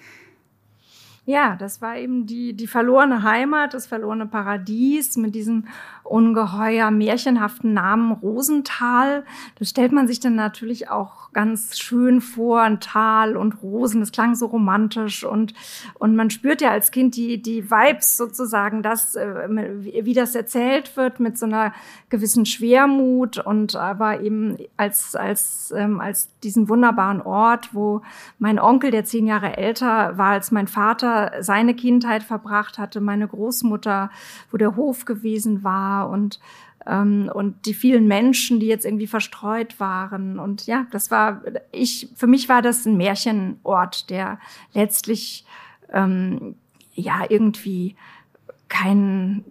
Ja, das war eben die, die verlorene Heimat, das verlorene Paradies mit diesem ungeheuer märchenhaften Namen Rosental. Das stellt man sich dann natürlich auch ganz schön vor, ein Tal und Rosen, das klang so romantisch und, und man spürt ja als Kind die, die Vibes sozusagen, dass, äh, wie das erzählt wird mit so einer gewissen Schwermut und aber eben als, als, ähm, als diesen wunderbaren Ort, wo mein Onkel, der zehn Jahre älter war als mein Vater, seine Kindheit verbracht hatte, meine Großmutter, wo der Hof gewesen war, und ähm, und die vielen Menschen, die jetzt irgendwie verstreut waren. Und ja, das war, ich, für mich war das ein Märchenort, der letztlich ähm, ja irgendwie kein,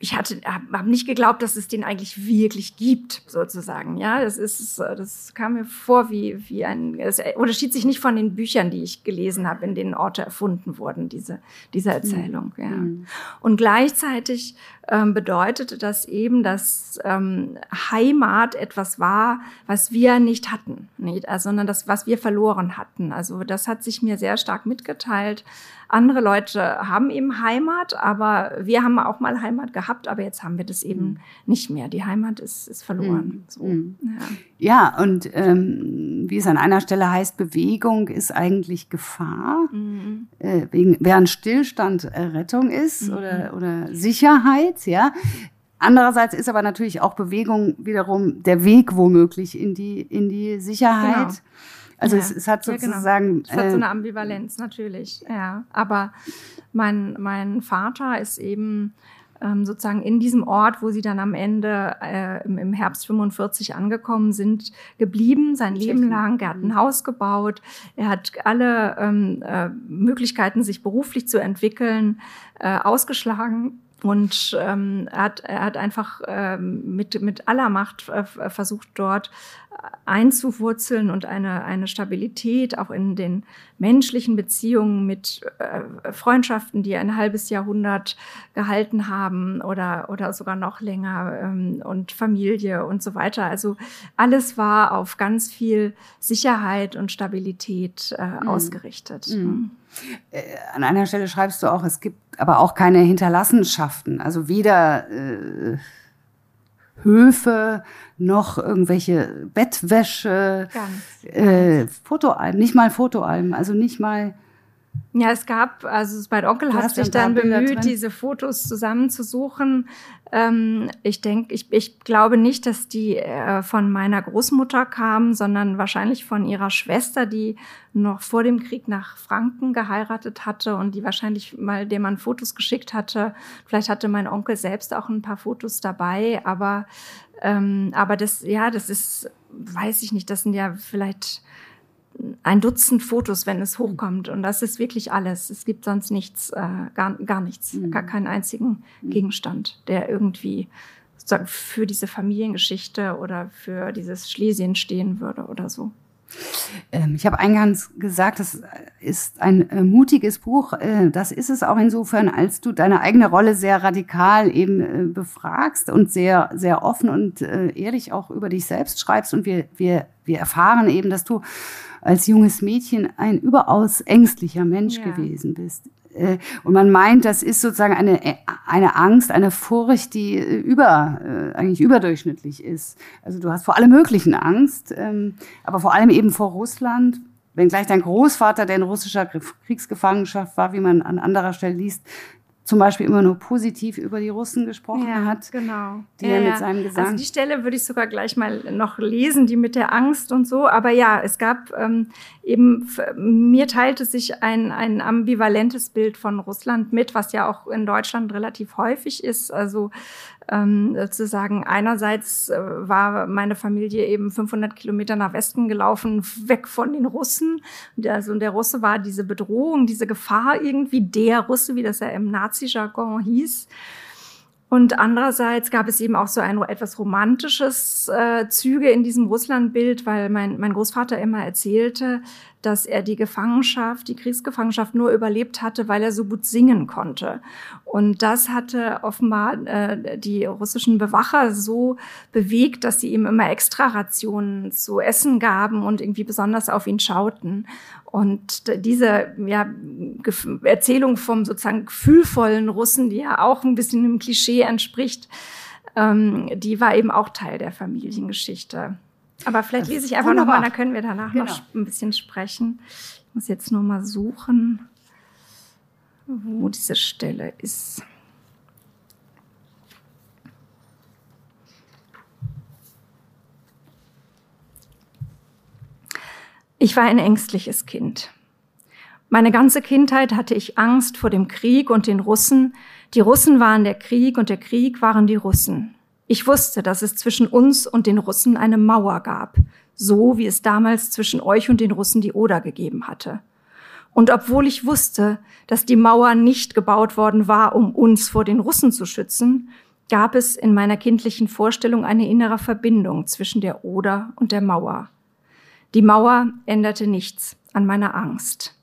ich hatte, habe hab nicht geglaubt, dass es den eigentlich wirklich gibt, sozusagen. Ja, das ist, das kam mir vor wie wie ein, es unterschied sich nicht von den Büchern, die ich gelesen habe, in denen Orte erfunden wurden, diese diese Erzählung. Mhm. Ja. Und gleichzeitig ähm, bedeutete das eben, dass ähm, Heimat etwas war, was wir nicht hatten, nicht, also, sondern das, was wir verloren hatten. Also das hat sich mir sehr stark mitgeteilt. Andere Leute haben eben Heimat, aber wir haben auch mal Heimat gehabt, aber jetzt haben wir das eben mhm. nicht mehr. Die Heimat ist, ist verloren. Mhm. So, mhm. ja. ja. und ähm, wie es an einer Stelle heißt, Bewegung ist eigentlich Gefahr, mhm. äh, wegen, während Stillstand äh, Rettung ist mhm. oder, oder Sicherheit, ja. Andererseits ist aber natürlich auch Bewegung wiederum der Weg womöglich in die, in die Sicherheit. Genau. Also ja. es, es, hat sozusagen. Ja, genau. Es hat so äh, eine Ambivalenz, natürlich. Ja. Aber mein, mein Vater ist eben ähm, sozusagen in diesem Ort, wo sie dann am Ende äh, im, im, Herbst 45 angekommen sind, geblieben, sein Leben lang. Er hat ein mhm. Haus gebaut, er hat alle ähm, äh, Möglichkeiten, sich beruflich zu entwickeln, äh, ausgeschlagen und ähm, er, hat, er hat einfach ähm, mit, mit aller Macht äh, versucht, dort einzuwurzeln und eine, eine Stabilität auch in den menschlichen Beziehungen mit äh, Freundschaften, die ein halbes Jahrhundert gehalten haben oder, oder sogar noch länger ähm, und Familie und so weiter. Also alles war auf ganz viel Sicherheit und Stabilität äh, mhm. ausgerichtet. Mhm. Äh, an einer Stelle schreibst du auch, es gibt aber auch keine Hinterlassenschaften. Also weder äh, Höfe noch irgendwelche Bettwäsche, äh, Fotoalben, nicht mal Fotoalben, also nicht mal. Ja, es gab, also mein Onkel hat sich dann bemüht, diese Fotos zusammenzusuchen. Ähm, ich denke, ich, ich glaube nicht, dass die äh, von meiner Großmutter kamen, sondern wahrscheinlich von ihrer Schwester, die noch vor dem Krieg nach Franken geheiratet hatte und die wahrscheinlich mal dem man Fotos geschickt hatte. Vielleicht hatte mein Onkel selbst auch ein paar Fotos dabei, aber Ähm, aber das, ja, das ist, weiß ich nicht, das sind ja vielleicht ein Dutzend Fotos, wenn es hochkommt. Und das ist wirklich alles. Es gibt sonst nichts, äh, gar, gar nichts, mhm. gar keinen einzigen mhm. Gegenstand, der irgendwie sozusagen für diese Familiengeschichte oder für dieses Schlesien stehen würde oder so. Ähm, ich habe eingangs gesagt, das ist ein äh, mutiges Buch. Äh, das ist es auch insofern, als du deine eigene Rolle sehr radikal eben äh, befragst und sehr, sehr offen und ehrlich auch über dich selbst schreibst. Und wir, wir, wir erfahren eben, dass du als junges Mädchen ein überaus ängstlicher Mensch ja. gewesen bist. Äh, und man meint, das ist sozusagen eine, eine Angst, eine Furcht, die äh, über, äh, eigentlich überdurchschnittlich ist. Also du hast vor allem möglichen Angst, ähm, aber vor allem eben vor Russland. Wenngleich dein Großvater, der in russischer Kriegsgefangenschaft war, wie man an anderer Stelle liest, zum Beispiel immer nur positiv über die Russen gesprochen ja, hat. Genau. Die ja, mit seinem Gesang. Also die Stelle würde ich sogar gleich mal noch lesen, die mit der Angst und so. Aber ja, es gab ähm, eben, mir teilte sich ein, ein ambivalentes Bild von Russland mit, was ja auch in Deutschland relativ häufig ist. Also ähm, sozusagen einerseits äh, war meine Familie eben 500 Kilometer nach Westen gelaufen, weg von den Russen. Also der Russe war diese Bedrohung, diese Gefahr irgendwie, der Russe, wie das ja im Nazi-Jargon hieß. Und andererseits gab es eben auch so ein etwas romantisches äh, Züge in diesem Russlandbild, weil mein, mein Großvater immer erzählte, dass er die Gefangenschaft, die Kriegsgefangenschaft nur überlebt hatte, weil er so gut singen konnte. Und das hatte offenbar äh, die russischen Bewacher so bewegt, dass sie ihm immer extra Rationen zu essen gaben und irgendwie besonders auf ihn schauten. Und diese ja, Erzählung vom sozusagen gefühlvollen Russen, die ja auch ein bisschen dem Klischee entspricht, ähm, die war eben auch Teil der Familiengeschichte. Aber vielleicht lese ich einfach nochmal, dann können wir danach genau. noch ein bisschen sprechen. Ich muss jetzt nur mal suchen, wo diese Stelle ist. Ich war ein ängstliches Kind. Meine ganze Kindheit hatte ich Angst vor dem Krieg und den Russen. Die Russen waren der Krieg und der Krieg waren die Russen. Ich wusste, dass es zwischen uns und den Russen eine Mauer gab, so wie es damals zwischen euch und den Russen die Oder gegeben hatte. Und obwohl ich wusste, dass die Mauer nicht gebaut worden war, um uns vor den Russen zu schützen, gab es in meiner kindlichen Vorstellung eine innere Verbindung zwischen der Oder und der Mauer. Die Mauer änderte nichts an meiner Angst.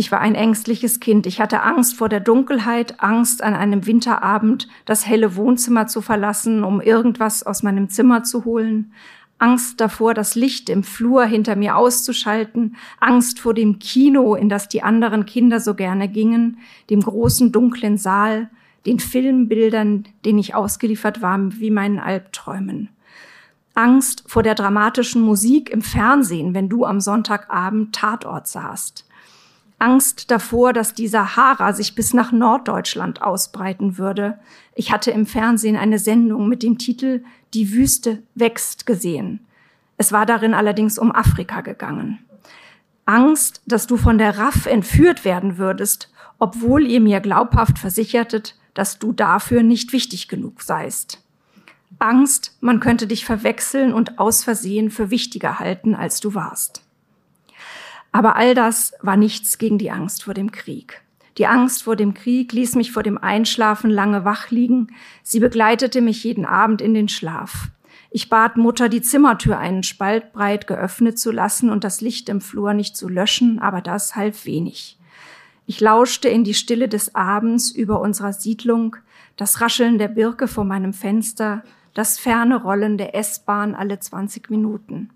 Ich war ein ängstliches Kind. Ich hatte Angst vor der Dunkelheit, Angst an einem Winterabend das helle Wohnzimmer zu verlassen, um irgendwas aus meinem Zimmer zu holen. Angst davor, das Licht im Flur hinter mir auszuschalten, Angst vor dem Kino, in das die anderen Kinder so gerne gingen, dem großen dunklen Saal, den Filmbildern, denen ich ausgeliefert war, wie meinen Albträumen. Angst vor der dramatischen Musik im Fernsehen, wenn du am Sonntagabend Tatort sahst. Angst davor, dass die Sahara sich bis nach Norddeutschland ausbreiten würde. Ich hatte im Fernsehen eine Sendung mit dem Titel Die Wüste wächst gesehen. Es war darin allerdings um Afrika gegangen. Angst, dass du von der RAF entführt werden würdest, obwohl ihr mir glaubhaft versichertet, dass du dafür nicht wichtig genug seist. Angst, man könnte dich verwechseln und aus Versehen für wichtiger halten, als du warst. Aber all das war nichts gegen die Angst vor dem Krieg. Die Angst vor dem Krieg ließ mich vor dem Einschlafen lange wach liegen. Sie begleitete mich jeden Abend in den Schlaf. Ich bat Mutter, die Zimmertür einen Spalt breit geöffnet zu lassen und das Licht im Flur nicht zu löschen, aber das half wenig. Ich lauschte in die Stille des Abends über unserer Siedlung, das Rascheln der Birke vor meinem Fenster, das ferne Rollen der S-Bahn alle 20 Minuten.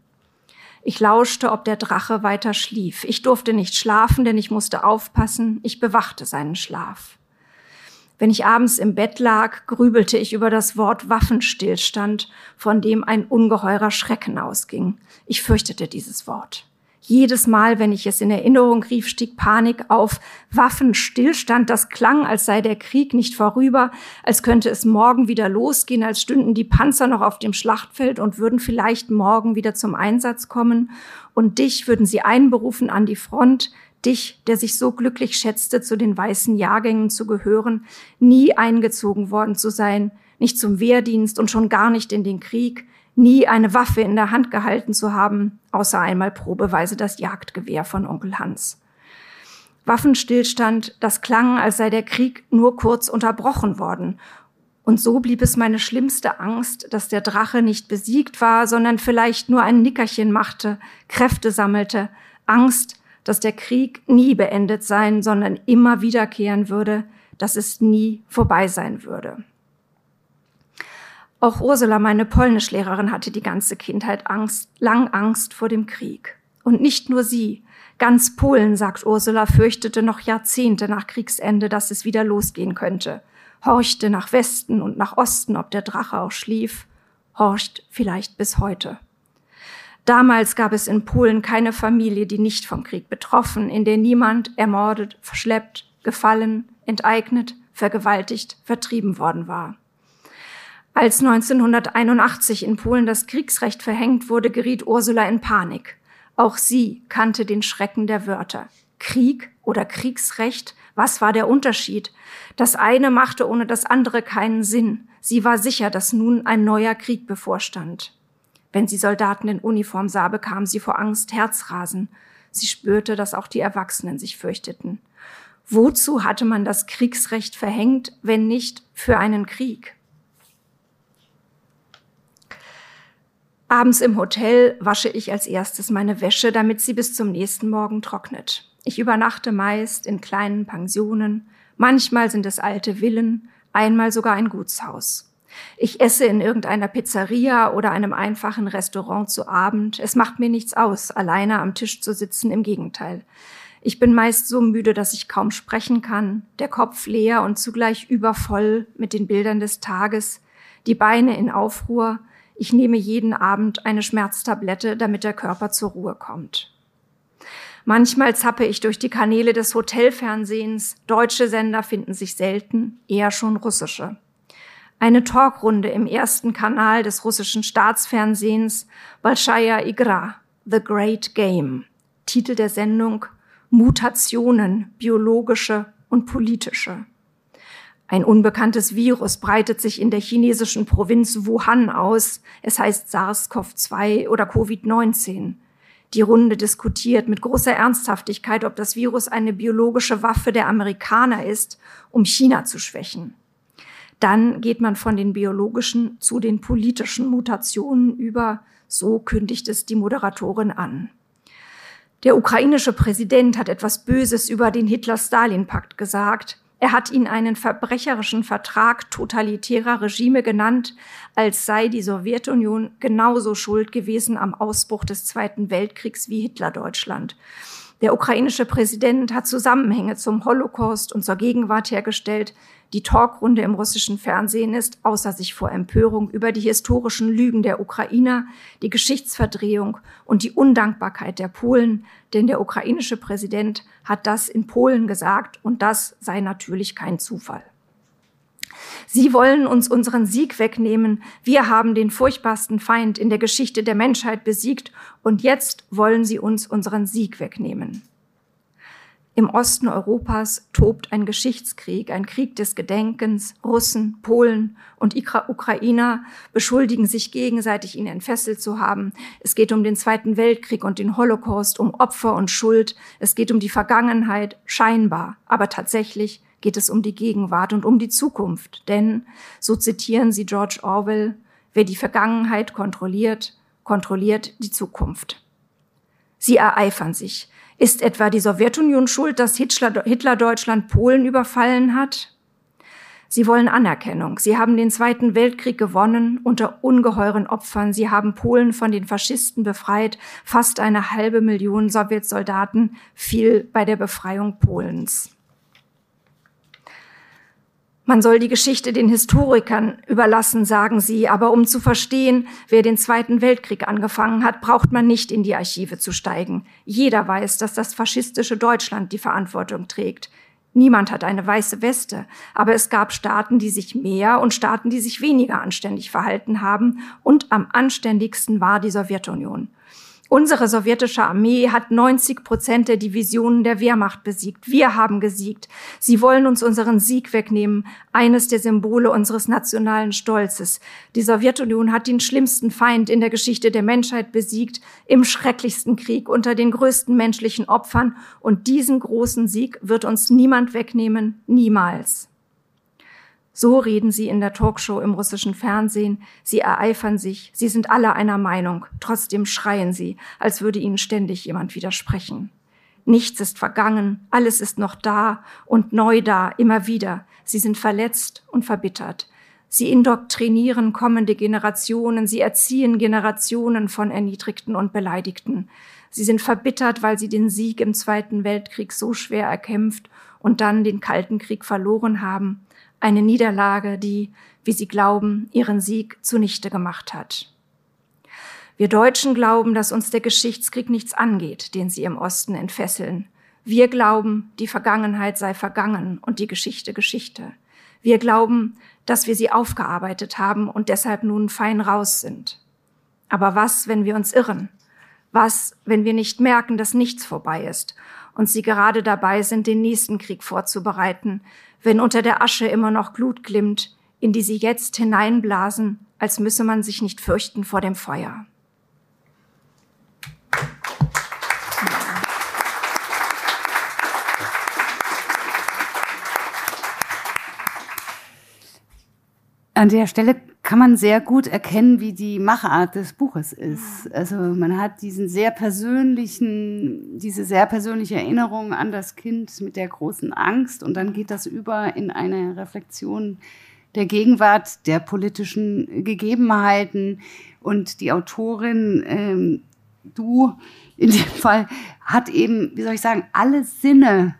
Ich lauschte, ob der Drache weiter schlief. Ich durfte nicht schlafen, denn ich musste aufpassen. Ich bewachte seinen Schlaf. Wenn ich abends im Bett lag, grübelte ich über das Wort Waffenstillstand, von dem ein ungeheurer Schrecken ausging. Ich fürchtete dieses Wort. Jedes Mal, wenn ich es in Erinnerung rief, stieg Panik auf. Waffenstillstand, das klang, als sei der Krieg nicht vorüber, als könnte es morgen wieder losgehen, als stünden die Panzer noch auf dem Schlachtfeld und würden vielleicht morgen wieder zum Einsatz kommen. Und dich würden sie einberufen an die Front, dich, der sich so glücklich schätzte, zu den weißen Jahrgängen zu gehören, nie eingezogen worden zu sein, nicht zum Wehrdienst und schon gar nicht in den Krieg, nie eine Waffe in der Hand gehalten zu haben, außer einmal probeweise das Jagdgewehr von Onkel Hans. Waffenstillstand, das klang, als sei der Krieg nur kurz unterbrochen worden. Und so blieb es meine schlimmste Angst, dass der Drache nicht besiegt war, sondern vielleicht nur ein Nickerchen machte, Kräfte sammelte, Angst, dass der Krieg nie beendet sein, sondern immer wiederkehren würde, dass es nie vorbei sein würde. Auch Ursula, meine Polnischlehrerin, hatte die ganze Kindheit Angst, lang Angst vor dem Krieg. Und nicht nur sie. Ganz Polen, sagt Ursula, fürchtete noch Jahrzehnte nach Kriegsende, dass es wieder losgehen könnte. Horchte nach Westen und nach Osten, ob der Drache auch schlief. Horcht vielleicht bis heute. Damals gab es in Polen keine Familie, die nicht vom Krieg betroffen, in der niemand ermordet, verschleppt, gefallen, enteignet, vergewaltigt, vertrieben worden war. Als 1981 in Polen das Kriegsrecht verhängt wurde, geriet Ursula in Panik. Auch sie kannte den Schrecken der Wörter. Krieg oder Kriegsrecht, was war der Unterschied? Das eine machte ohne das andere keinen Sinn. Sie war sicher, dass nun ein neuer Krieg bevorstand. Wenn sie Soldaten in Uniform sah, bekam sie vor Angst Herzrasen. Sie spürte, dass auch die Erwachsenen sich fürchteten. Wozu hatte man das Kriegsrecht verhängt, wenn nicht für einen Krieg? Abends im Hotel wasche ich als erstes meine Wäsche, damit sie bis zum nächsten Morgen trocknet. Ich übernachte meist in kleinen Pensionen, manchmal sind es alte Villen, einmal sogar ein Gutshaus. Ich esse in irgendeiner Pizzeria oder einem einfachen Restaurant zu Abend. Es macht mir nichts aus, alleine am Tisch zu sitzen, im Gegenteil. Ich bin meist so müde, dass ich kaum sprechen kann, der Kopf leer und zugleich übervoll mit den Bildern des Tages, die Beine in Aufruhr, ich nehme jeden Abend eine Schmerztablette, damit der Körper zur Ruhe kommt. Manchmal zappe ich durch die Kanäle des Hotelfernsehens. Deutsche Sender finden sich selten, eher schon russische. Eine Talkrunde im ersten Kanal des russischen Staatsfernsehens, Balshaya Igra, The Great Game. Titel der Sendung Mutationen, biologische und politische. Ein unbekanntes Virus breitet sich in der chinesischen Provinz Wuhan aus. Es heißt SARS-CoV-2 oder Covid-19. Die Runde diskutiert mit großer Ernsthaftigkeit, ob das Virus eine biologische Waffe der Amerikaner ist, um China zu schwächen. Dann geht man von den biologischen zu den politischen Mutationen über, so kündigt es die Moderatorin an. Der ukrainische Präsident hat etwas Böses über den Hitler-Stalin-Pakt gesagt. Er hat ihn einen verbrecherischen Vertrag totalitärer Regime genannt, als sei die Sowjetunion genauso schuld gewesen am Ausbruch des Zweiten Weltkriegs wie Hitlerdeutschland. Der ukrainische Präsident hat Zusammenhänge zum Holocaust und zur Gegenwart hergestellt, die Talkrunde im russischen Fernsehen ist außer sich vor Empörung über die historischen Lügen der Ukrainer, die Geschichtsverdrehung und die Undankbarkeit der Polen, denn der ukrainische Präsident hat das in Polen gesagt und das sei natürlich kein Zufall. Sie wollen uns unseren Sieg wegnehmen. Wir haben den furchtbarsten Feind in der Geschichte der Menschheit besiegt und jetzt wollen sie uns unseren Sieg wegnehmen. Im Osten Europas tobt ein Geschichtskrieg, ein Krieg des Gedenkens. Russen, Polen und Ukrainer beschuldigen sich gegenseitig, ihn entfesselt zu haben. Es geht um den Zweiten Weltkrieg und den Holocaust, um Opfer und Schuld. Es geht um die Vergangenheit, scheinbar, aber tatsächlich geht es um die Gegenwart und um die Zukunft. Denn, so zitieren sie George Orwell, wer die Vergangenheit kontrolliert, kontrolliert die Zukunft. Sie ereifern sich. Ist etwa die Sowjetunion schuld, dass Hitler, Deutschland Polen überfallen hat? Sie wollen Anerkennung. Sie haben den Zweiten Weltkrieg gewonnen unter ungeheuren Opfern. Sie haben Polen von den Faschisten befreit. Fast eine halbe Million Sowjetsoldaten fiel bei der Befreiung Polens. Man soll die Geschichte den Historikern überlassen, sagen sie, aber um zu verstehen, wer den Zweiten Weltkrieg angefangen hat, braucht man nicht in die Archive zu steigen. Jeder weiß, dass das faschistische Deutschland die Verantwortung trägt. Niemand hat eine weiße Weste, aber es gab Staaten, die sich mehr und Staaten, die sich weniger anständig verhalten haben, und am anständigsten war die Sowjetunion. Unsere sowjetische Armee hat 90 Prozent der Divisionen der Wehrmacht besiegt. Wir haben gesiegt. Sie wollen uns unseren Sieg wegnehmen, eines der Symbole unseres nationalen Stolzes. Die Sowjetunion hat den schlimmsten Feind in der Geschichte der Menschheit besiegt, im schrecklichsten Krieg unter den größten menschlichen Opfern. Und diesen großen Sieg wird uns niemand wegnehmen, niemals. So reden sie in der Talkshow im russischen Fernsehen. Sie ereifern sich. Sie sind alle einer Meinung. Trotzdem schreien sie, als würde ihnen ständig jemand widersprechen. Nichts ist vergangen. Alles ist noch da und neu da, immer wieder. Sie sind verletzt und verbittert. Sie indoktrinieren kommende Generationen. Sie erziehen Generationen von Erniedrigten und Beleidigten. Sie sind verbittert, weil sie den Sieg im Zweiten Weltkrieg so schwer erkämpft und dann den Kalten Krieg verloren haben eine Niederlage, die, wie sie glauben, ihren Sieg zunichte gemacht hat. Wir Deutschen glauben, dass uns der Geschichtskrieg nichts angeht, den sie im Osten entfesseln. Wir glauben, die Vergangenheit sei vergangen und die Geschichte Geschichte. Wir glauben, dass wir sie aufgearbeitet haben und deshalb nun fein raus sind. Aber was, wenn wir uns irren? Was, wenn wir nicht merken, dass nichts vorbei ist und sie gerade dabei sind, den nächsten Krieg vorzubereiten, wenn unter der Asche immer noch Glut glimmt, in die sie jetzt hineinblasen, als müsse man sich nicht fürchten vor dem Feuer. An der Stelle kann man sehr gut erkennen, wie die Machart des Buches ist. Also man hat diesen sehr persönlichen, diese sehr persönliche Erinnerung an das Kind mit der großen Angst und dann geht das über in eine Reflexion der Gegenwart, der politischen Gegebenheiten und die Autorin, ähm, du in dem Fall, hat eben, wie soll ich sagen, alle Sinne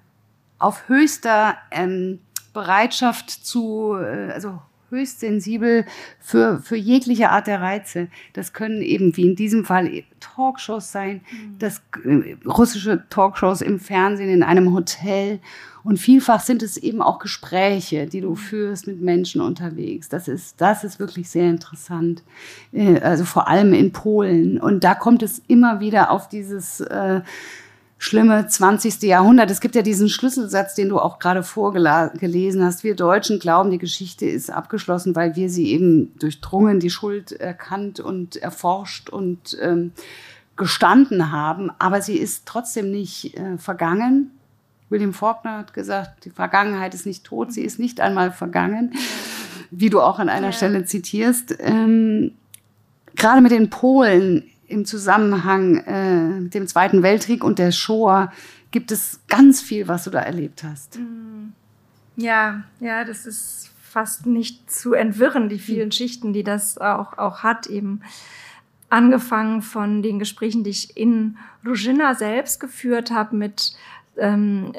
auf höchster ähm, Bereitschaft zu, äh, also höchst sensibel für, für jegliche Art der Reize. Das können eben wie in diesem Fall Talkshows sein, mhm. das äh, russische Talkshows im Fernsehen in einem Hotel. Und vielfach sind es eben auch Gespräche, die du mhm. führst mit Menschen unterwegs. Das ist, das ist wirklich sehr interessant. Äh, also vor allem in Polen. Und da kommt es immer wieder auf dieses äh, schlimme 20. Jahrhundert. Es gibt ja diesen Schlüsselsatz, den du auch gerade vorgelesen hast. Wir Deutschen glauben, die Geschichte ist abgeschlossen, weil wir sie eben durchdrungen, die Schuld erkannt und erforscht und ähm, gestanden haben. Aber sie ist trotzdem nicht äh, vergangen. William Faulkner hat gesagt, die Vergangenheit ist nicht tot, sie ist nicht einmal vergangen, wie du auch an einer ja. Stelle zitierst. Ähm, gerade mit den Polen im Zusammenhang äh, mit dem Zweiten Weltkrieg und der Shoah gibt es ganz viel, was du da erlebt hast. Mm. Ja, ja, das ist fast nicht zu entwirren, die vielen hm. Schichten, die das auch, auch hat, eben angefangen von den Gesprächen, die ich in Rujina selbst geführt habe mit ähm,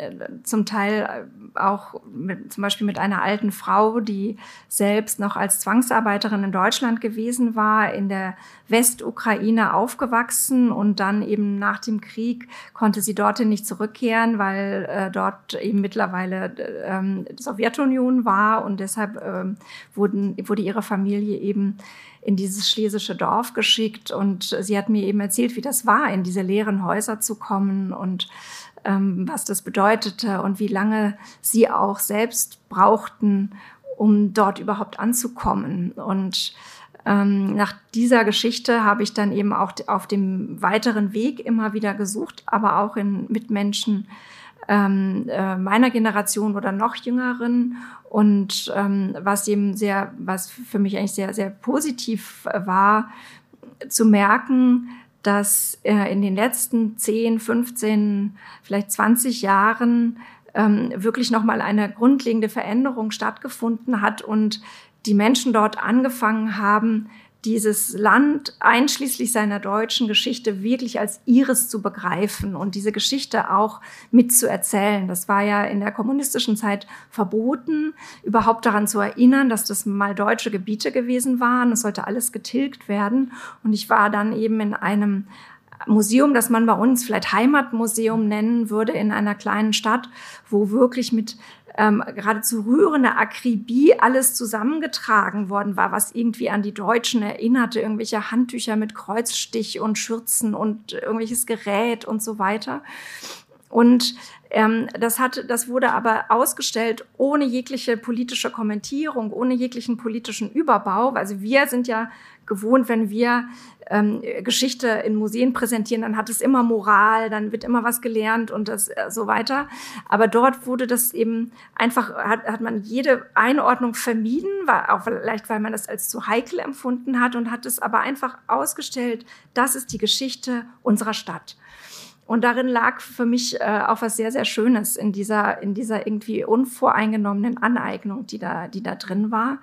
zum Teil auch mit, zum Beispiel mit einer alten Frau, die selbst noch als Zwangsarbeiterin in Deutschland gewesen war, in der Westukraine aufgewachsen und dann eben nach dem Krieg konnte sie dorthin nicht zurückkehren, weil äh, dort eben mittlerweile ähm, Sowjetunion war und deshalb ähm, wurden, wurde ihre Familie eben in dieses schlesische Dorf geschickt und sie hat mir eben erzählt, wie das war, in diese leeren Häuser zu kommen und was das bedeutete und wie lange sie auch selbst brauchten, um dort überhaupt anzukommen. Und ähm, nach dieser Geschichte habe ich dann eben auch auf dem weiteren Weg immer wieder gesucht, aber auch in Mitmenschen ähm, äh, meiner Generation oder noch jüngeren. Und ähm, was eben sehr, was für mich eigentlich sehr, sehr positiv war, zu merken, dass äh, in den letzten 10, 15, vielleicht 20 Jahren ähm, wirklich nochmal eine grundlegende Veränderung stattgefunden hat und die Menschen dort angefangen haben, dieses Land einschließlich seiner deutschen Geschichte wirklich als ihres zu begreifen und diese Geschichte auch mitzuerzählen. Das war ja in der kommunistischen Zeit verboten, überhaupt daran zu erinnern, dass das mal deutsche Gebiete gewesen waren. Es sollte alles getilgt werden. Und ich war dann eben in einem Museum, das man bei uns vielleicht Heimatmuseum nennen würde in einer kleinen Stadt, wo wirklich mit ähm, geradezu rührender Akribie alles zusammengetragen worden war, was irgendwie an die Deutschen erinnerte, irgendwelche Handtücher mit Kreuzstich und Schürzen und irgendwelches Gerät und so weiter. Und ähm, das, hat, das wurde aber ausgestellt ohne jegliche politische Kommentierung, ohne jeglichen politischen Überbau. Also wir sind ja gewohnt, wenn wir ähm, Geschichte in Museen präsentieren, dann hat es immer Moral, dann wird immer was gelernt und das äh, so weiter. Aber dort wurde das eben einfach, hat, hat man jede Einordnung vermieden, war auch vielleicht, weil man das als zu heikel empfunden hat und hat es aber einfach ausgestellt, das ist die Geschichte unserer Stadt. Und darin lag für mich äh, auch was sehr, sehr Schönes in dieser, in dieser irgendwie unvoreingenommenen Aneignung, die da, die da drin war.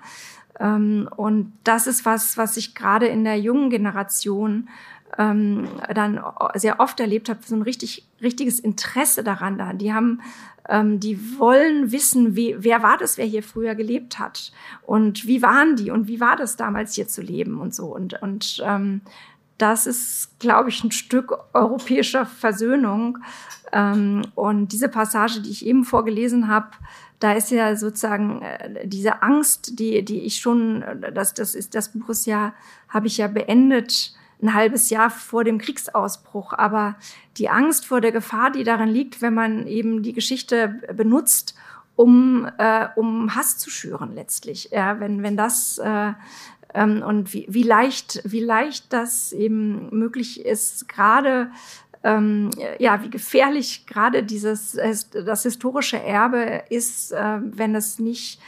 Ähm, und das ist was, was ich gerade in der jungen Generation ähm, dann sehr oft erlebt habe, so ein richtig, richtiges Interesse daran da. Die haben, ähm, die wollen wissen, wie, wer war das, wer hier früher gelebt hat und wie waren die und wie war das damals hier zu leben und so. Und, und ähm, das ist, glaube ich, ein Stück europäischer Versöhnung. Ähm, und diese Passage, die ich eben vorgelesen habe, da ist ja sozusagen äh, diese Angst, die, die ich schon, das, das ist, das Buch ist ja, habe ich ja beendet, ein halbes Jahr vor dem Kriegsausbruch. Aber die Angst vor der Gefahr, die darin liegt, wenn man eben die Geschichte benutzt, um, äh, um Hass zu schüren letztlich. Ja, wenn, wenn das äh, ähm, und wie, wie leicht, wie leicht das eben möglich ist, gerade ähm, ja, wie gefährlich gerade dieses das historische Erbe ist, äh, wenn es nicht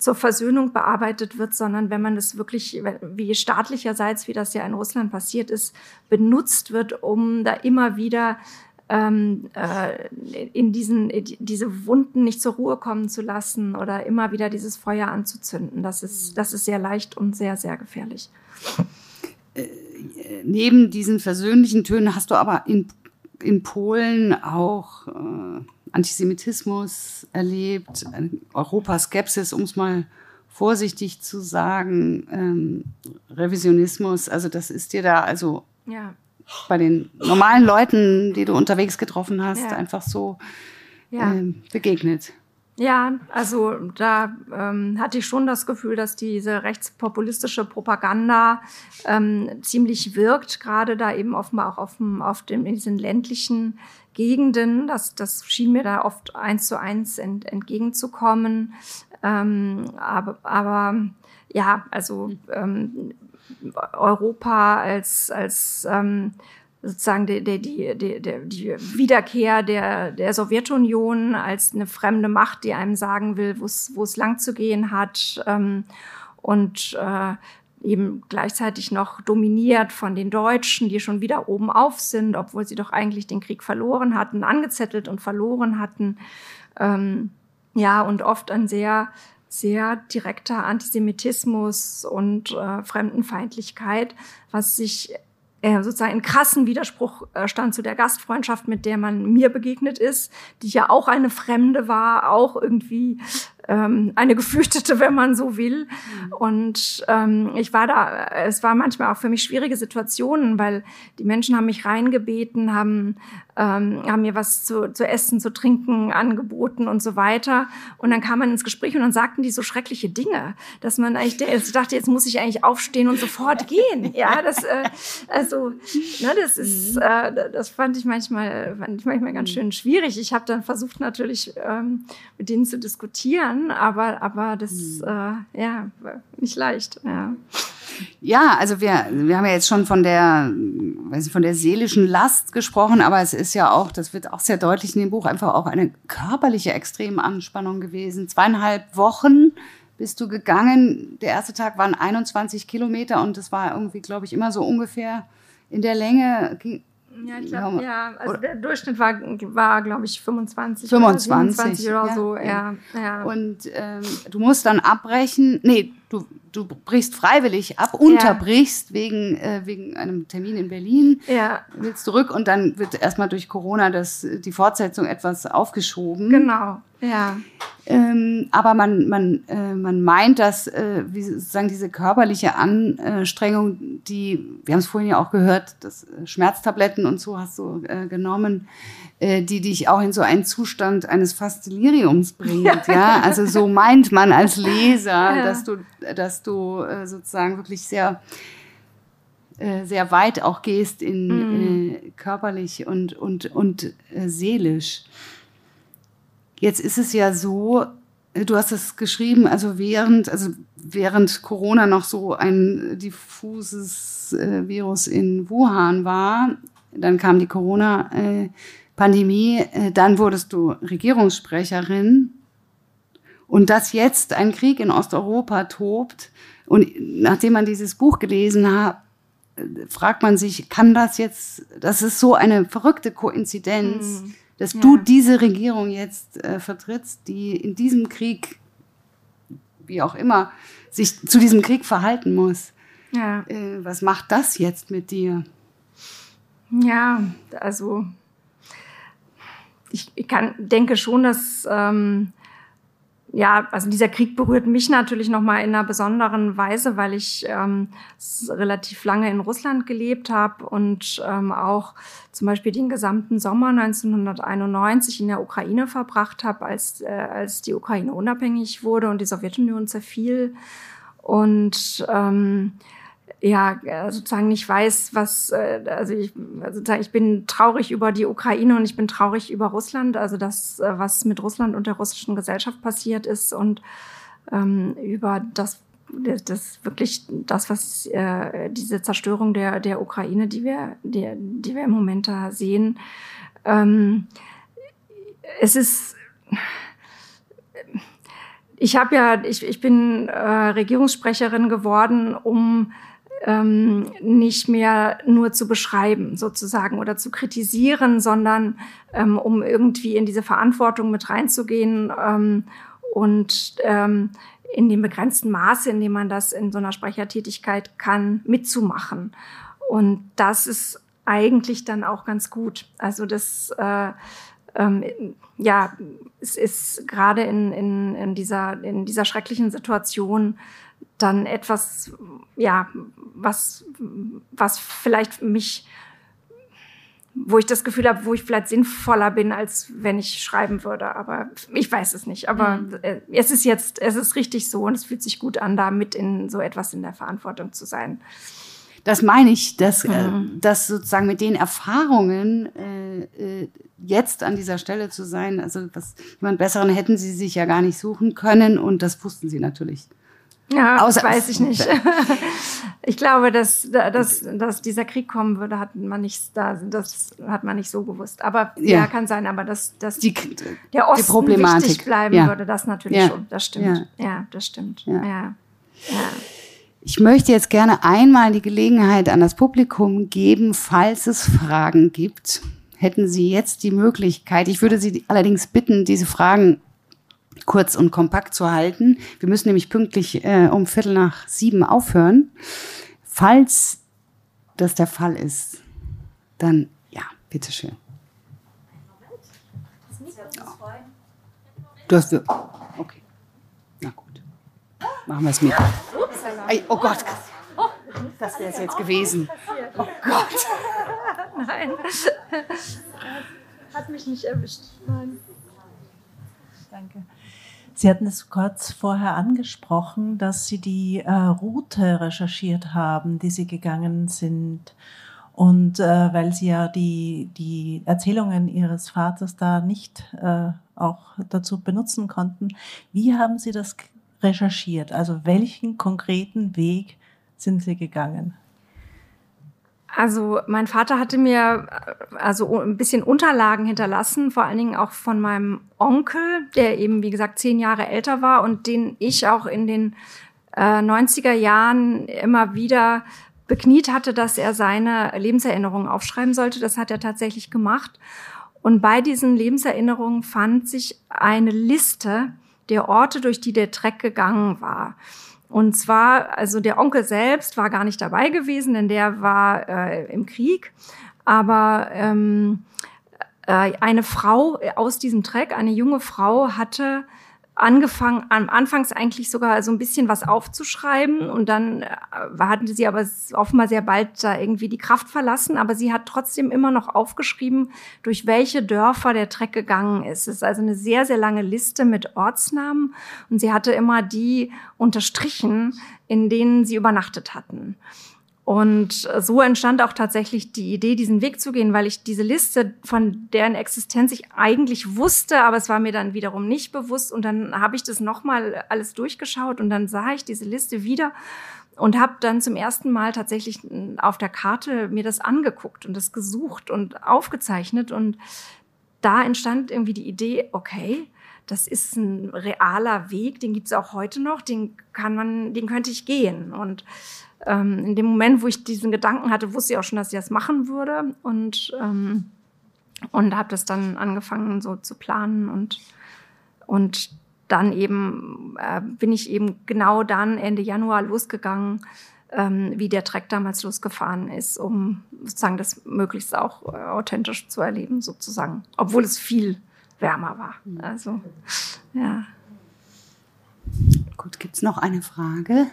zur Versöhnung bearbeitet wird, sondern wenn man das wirklich, wie staatlicherseits, wie das ja in Russland passiert ist, benutzt wird, um da immer wieder ähm, äh, in diesen diese Wunden nicht zur Ruhe kommen zu lassen oder immer wieder dieses Feuer anzuzünden. Das ist das ist sehr leicht und sehr sehr gefährlich. Äh, neben diesen versöhnlichen Tönen hast du aber in in Polen auch äh, Antisemitismus erlebt, Europaskepsis, um es mal vorsichtig zu sagen, ähm, Revisionismus. Also das ist dir da also ja bei den normalen Leuten, die du unterwegs getroffen hast, ja. einfach so ja. ähm, begegnet? Ja, also da ähm, hatte ich schon das Gefühl, dass diese rechtspopulistische Propaganda ähm, ziemlich wirkt, gerade da eben offenbar auch auf, dem, auf dem, in diesen ländlichen Gegenden. Das, das schien mir da oft eins zu eins ent, entgegenzukommen. Ähm, aber, aber ja, also ähm, Europa als, als ähm, sozusagen die, die, die, die, Wiederkehr der, der Sowjetunion als eine fremde Macht, die einem sagen will, wo es lang zu gehen hat ähm, und äh, eben gleichzeitig noch dominiert von den Deutschen, die schon wieder oben auf sind, obwohl sie doch eigentlich den Krieg verloren hatten, angezettelt und verloren hatten. Ähm, ja, und oft ein sehr sehr direkter Antisemitismus und äh, Fremdenfeindlichkeit, was sich äh, sozusagen in krassen Widerspruch äh, stand zu der Gastfreundschaft, mit der man mir begegnet ist, die ja auch eine Fremde war, auch irgendwie ähm, eine Geflüchtete, wenn man so will. Mhm. Und ähm, ich war da, es war manchmal auch für mich schwierige Situationen, weil die Menschen haben mich reingebeten, haben, ähm, haben mir was zu, zu essen, zu trinken angeboten und so weiter. Und dann kam man ins Gespräch und dann sagten die so schreckliche Dinge, dass man eigentlich ich dachte, jetzt muss ich eigentlich aufstehen und sofort gehen. Ja, das, äh, also, ne, das ist, mhm. äh, das fand ich manchmal, fand ich manchmal ganz mhm. schön schwierig. Ich habe dann versucht natürlich ähm, mit denen zu diskutieren kann, aber, aber das, hm. äh, ja, nicht leicht, ja. Ja, also wir, wir haben ja jetzt schon von der, weiß nicht, von der seelischen Last gesprochen, aber es ist ja auch, das wird auch sehr deutlich in dem Buch, einfach auch eine körperliche extreme Anspannung gewesen. Zweieinhalb Wochen bist du gegangen. Der erste Tag waren 21 Kilometer und das war irgendwie, glaube ich, immer so ungefähr in der Länge. Ja, ich glaube, ja, also der Durchschnitt war, war glaube ich, 25, 25 oder, 27 oder ja, so. Ja, ja. Und ähm, du musst dann abbrechen. Nee, du, du brichst freiwillig ab, unterbrichst ja. wegen, äh, wegen einem Termin in Berlin, ja. willst zurück und dann wird erstmal durch Corona das, die Fortsetzung etwas aufgeschoben. Genau, ja. Ähm, aber man, man, äh, man meint, dass äh, wie sozusagen diese körperliche Anstrengung, die, wir haben es vorhin ja auch gehört, dass äh, Schmerztabletten und so hast du äh, genommen, äh, die dich auch in so einen Zustand eines fast Deliriums bringt. Ja, (laughs) ja? also so meint man als Leser, ja. dass du, dass du äh, sozusagen wirklich sehr äh, sehr weit auch gehst in mm. körperlich und und und äh, seelisch. Jetzt ist es ja so, du hast es geschrieben, also während also während Corona noch so ein diffuses äh, Virus in Wuhan war, dann kam die Corona äh, äh, dann wurdest du Regierungssprecherin und dass jetzt ein Krieg in Osteuropa tobt und nachdem man dieses Buch gelesen hat, fragt man sich, kann das jetzt, das ist so eine verrückte Koinzidenz, mhm. dass ja. du diese Regierung jetzt äh, vertrittst, die in diesem Krieg, wie auch immer, sich zu diesem Krieg verhalten muss. Ja. Äh, was macht das jetzt mit dir? Ja, also ich, ich kann, denke schon, dass ähm, ja, also dieser Krieg berührt mich natürlich noch mal in einer besonderen Weise, weil ich ähm, relativ lange in Russland gelebt habe und ähm, auch zum Beispiel den gesamten Sommer 1991 in der Ukraine verbracht habe, als, äh, als die Ukraine unabhängig wurde und die Sowjetunion zerfiel. Und ähm, ja, äh, sozusagen nicht weiß, was, äh, also ich, sozusagen ich bin traurig über die Ukraine und ich bin traurig über Russland, also das, äh, was mit Russland und der russischen Gesellschaft passiert ist und ähm, über das, das wirklich das, was äh, diese Zerstörung der, der Ukraine, die wir, die, die wir im Moment da sehen. Ähm, es ist ich habe ja, ich, ich bin äh, Regierungssprecherin geworden, um ähm, nicht mehr nur zu beschreiben sozusagen oder zu kritisieren, sondern ähm, um irgendwie in diese Verantwortung mit reinzugehen ähm, und ähm, in dem begrenzten Maße, in dem man das in so einer Sprechertätigkeit kann, mitzumachen. Und das ist eigentlich dann auch ganz gut. Also das äh, ähm, ja, es ist gerade in, in, in, dieser, in dieser schrecklichen Situation dann etwas, ja, was, was vielleicht mich, wo ich das Gefühl habe, wo ich vielleicht sinnvoller bin, als wenn ich schreiben würde. Aber ich weiß es nicht. Aber mhm. Äh, es ist jetzt, es ist richtig so und es fühlt sich gut an, da mit in so etwas in der Verantwortung zu sein. Das meine ich, dass, mhm. äh, dass sozusagen mit den Erfahrungen äh, äh, jetzt an dieser Stelle zu sein, also was jemand Besseren hätten sie sich ja gar nicht suchen können und das wussten sie natürlich. Ja, Außer, weiß ich nicht. (laughs) ich glaube, dass, dass, dass dieser Krieg kommen würde, hat man nicht, das hat man nicht so gewusst. Aber ja, ja kann sein, aber dass, dass die, der Osten die Problematik. wichtig bleiben ja. würde, das natürlich ja. schon. Das stimmt. Ja, das stimmt. Ja. ja. Ich möchte jetzt gerne einmal die Gelegenheit an das Publikum geben, falls es Fragen gibt. Hätten Sie jetzt die Möglichkeit, ich würde Sie allerdings bitten, diese Fragen kurz und kompakt zu halten. Wir müssen nämlich pünktlich äh, um Viertel nach sieben aufhören. Falls das der Fall ist, dann ja, bitteschön. Du hast. Okay. Na gut. Machen wir es mit. Oh Gott. Das wäre es jetzt gewesen. Oh Gott. Nein. Hat mich nicht erwischt. Nein. Danke. Sie hatten es kurz vorher angesprochen, dass Sie die äh, Route recherchiert haben, die Sie gegangen sind. Und äh, weil Sie ja die, die Erzählungen Ihres Vaters da nicht äh, auch dazu benutzen konnten, wie haben Sie das recherchiert? Also welchen konkreten Weg sind Sie gegangen? Also mein Vater hatte mir äh, also ein bisschen Unterlagen hinterlassen, vor allen Dingen auch von meinem Onkel, der eben wie gesagt zehn Jahre älter war und den ich auch in den äh, 90er Jahren immer wieder bekniet hatte, dass er seine Lebenserinnerungen aufschreiben sollte. Das hat er tatsächlich gemacht. Und bei diesen Lebenserinnerungen fand sich eine Liste der Orte, durch die der Treck gegangen war. Und zwar, also der Onkel selbst war gar nicht dabei gewesen, denn der war äh, im Krieg. Aber ähm, äh, eine Frau aus diesem Treck, eine junge Frau, hatte angefangen, am Anfangs eigentlich sogar so ein bisschen was aufzuschreiben und dann äh, hatten sie aber offenbar sehr bald da irgendwie die Kraft verlassen, aber sie hat trotzdem immer noch aufgeschrieben, durch welche Dörfer der Treck gegangen ist. Es ist also eine sehr, sehr lange Liste mit Ortsnamen und sie hatte immer die unterstrichen, in denen sie übernachtet hatten. Und so entstand auch tatsächlich die Idee, diesen Weg zu gehen, weil ich diese Liste, von deren Existenz ich eigentlich wusste, aber es war mir dann wiederum nicht bewusst. Und dann habe ich das nochmal alles durchgeschaut und dann sah ich diese Liste wieder und habe dann zum ersten Mal tatsächlich auf der Karte mir das angeguckt und das gesucht und aufgezeichnet. Und da entstand irgendwie die Idee, okay, das ist ein realer Weg, den gibt es auch heute noch, den kann man, den könnte ich gehen. Und ähm, in dem Moment, wo ich diesen Gedanken hatte, wusste ich auch schon, dass ich das machen würde und ähm, und habe das dann angefangen so zu planen und und dann eben äh, bin ich eben genau dann Ende Januar losgegangen, ähm, wie der Trek damals losgefahren ist, um sozusagen das möglichst auch äh, authentisch zu erleben, sozusagen, obwohl es viel wärmer war. Also ja. Gut, gibt es noch eine Frage?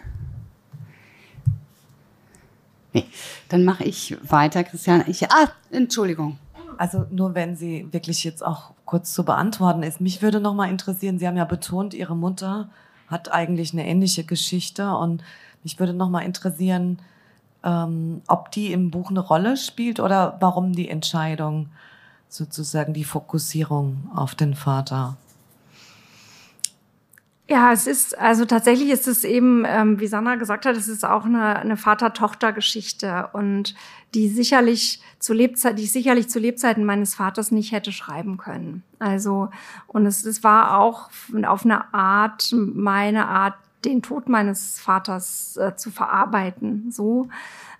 Nee, dann mache ich weiter, Christian. Ich, ah, Entschuldigung. Also nur wenn sie wirklich jetzt auch kurz zu beantworten ist. Mich würde noch mal interessieren, Sie haben ja betont, Ihre Mutter hat eigentlich eine ähnliche Geschichte und mich würde noch mal interessieren, ähm, ob die im Buch eine Rolle spielt oder warum die Entscheidung, sozusagen die Fokussierung auf den Vater. Ja, es ist, also tatsächlich ist es eben, ähm, wie Sandra gesagt hat, es ist auch eine, eine Vater-Tochter-Geschichte und die sicherlich zu Lebzeit, die ich sicherlich zu Lebzeiten meines Vaters nicht hätte schreiben können. Also, und es, es war auch auf eine Art, meine Art, den Tod meines Vaters äh, zu verarbeiten, so.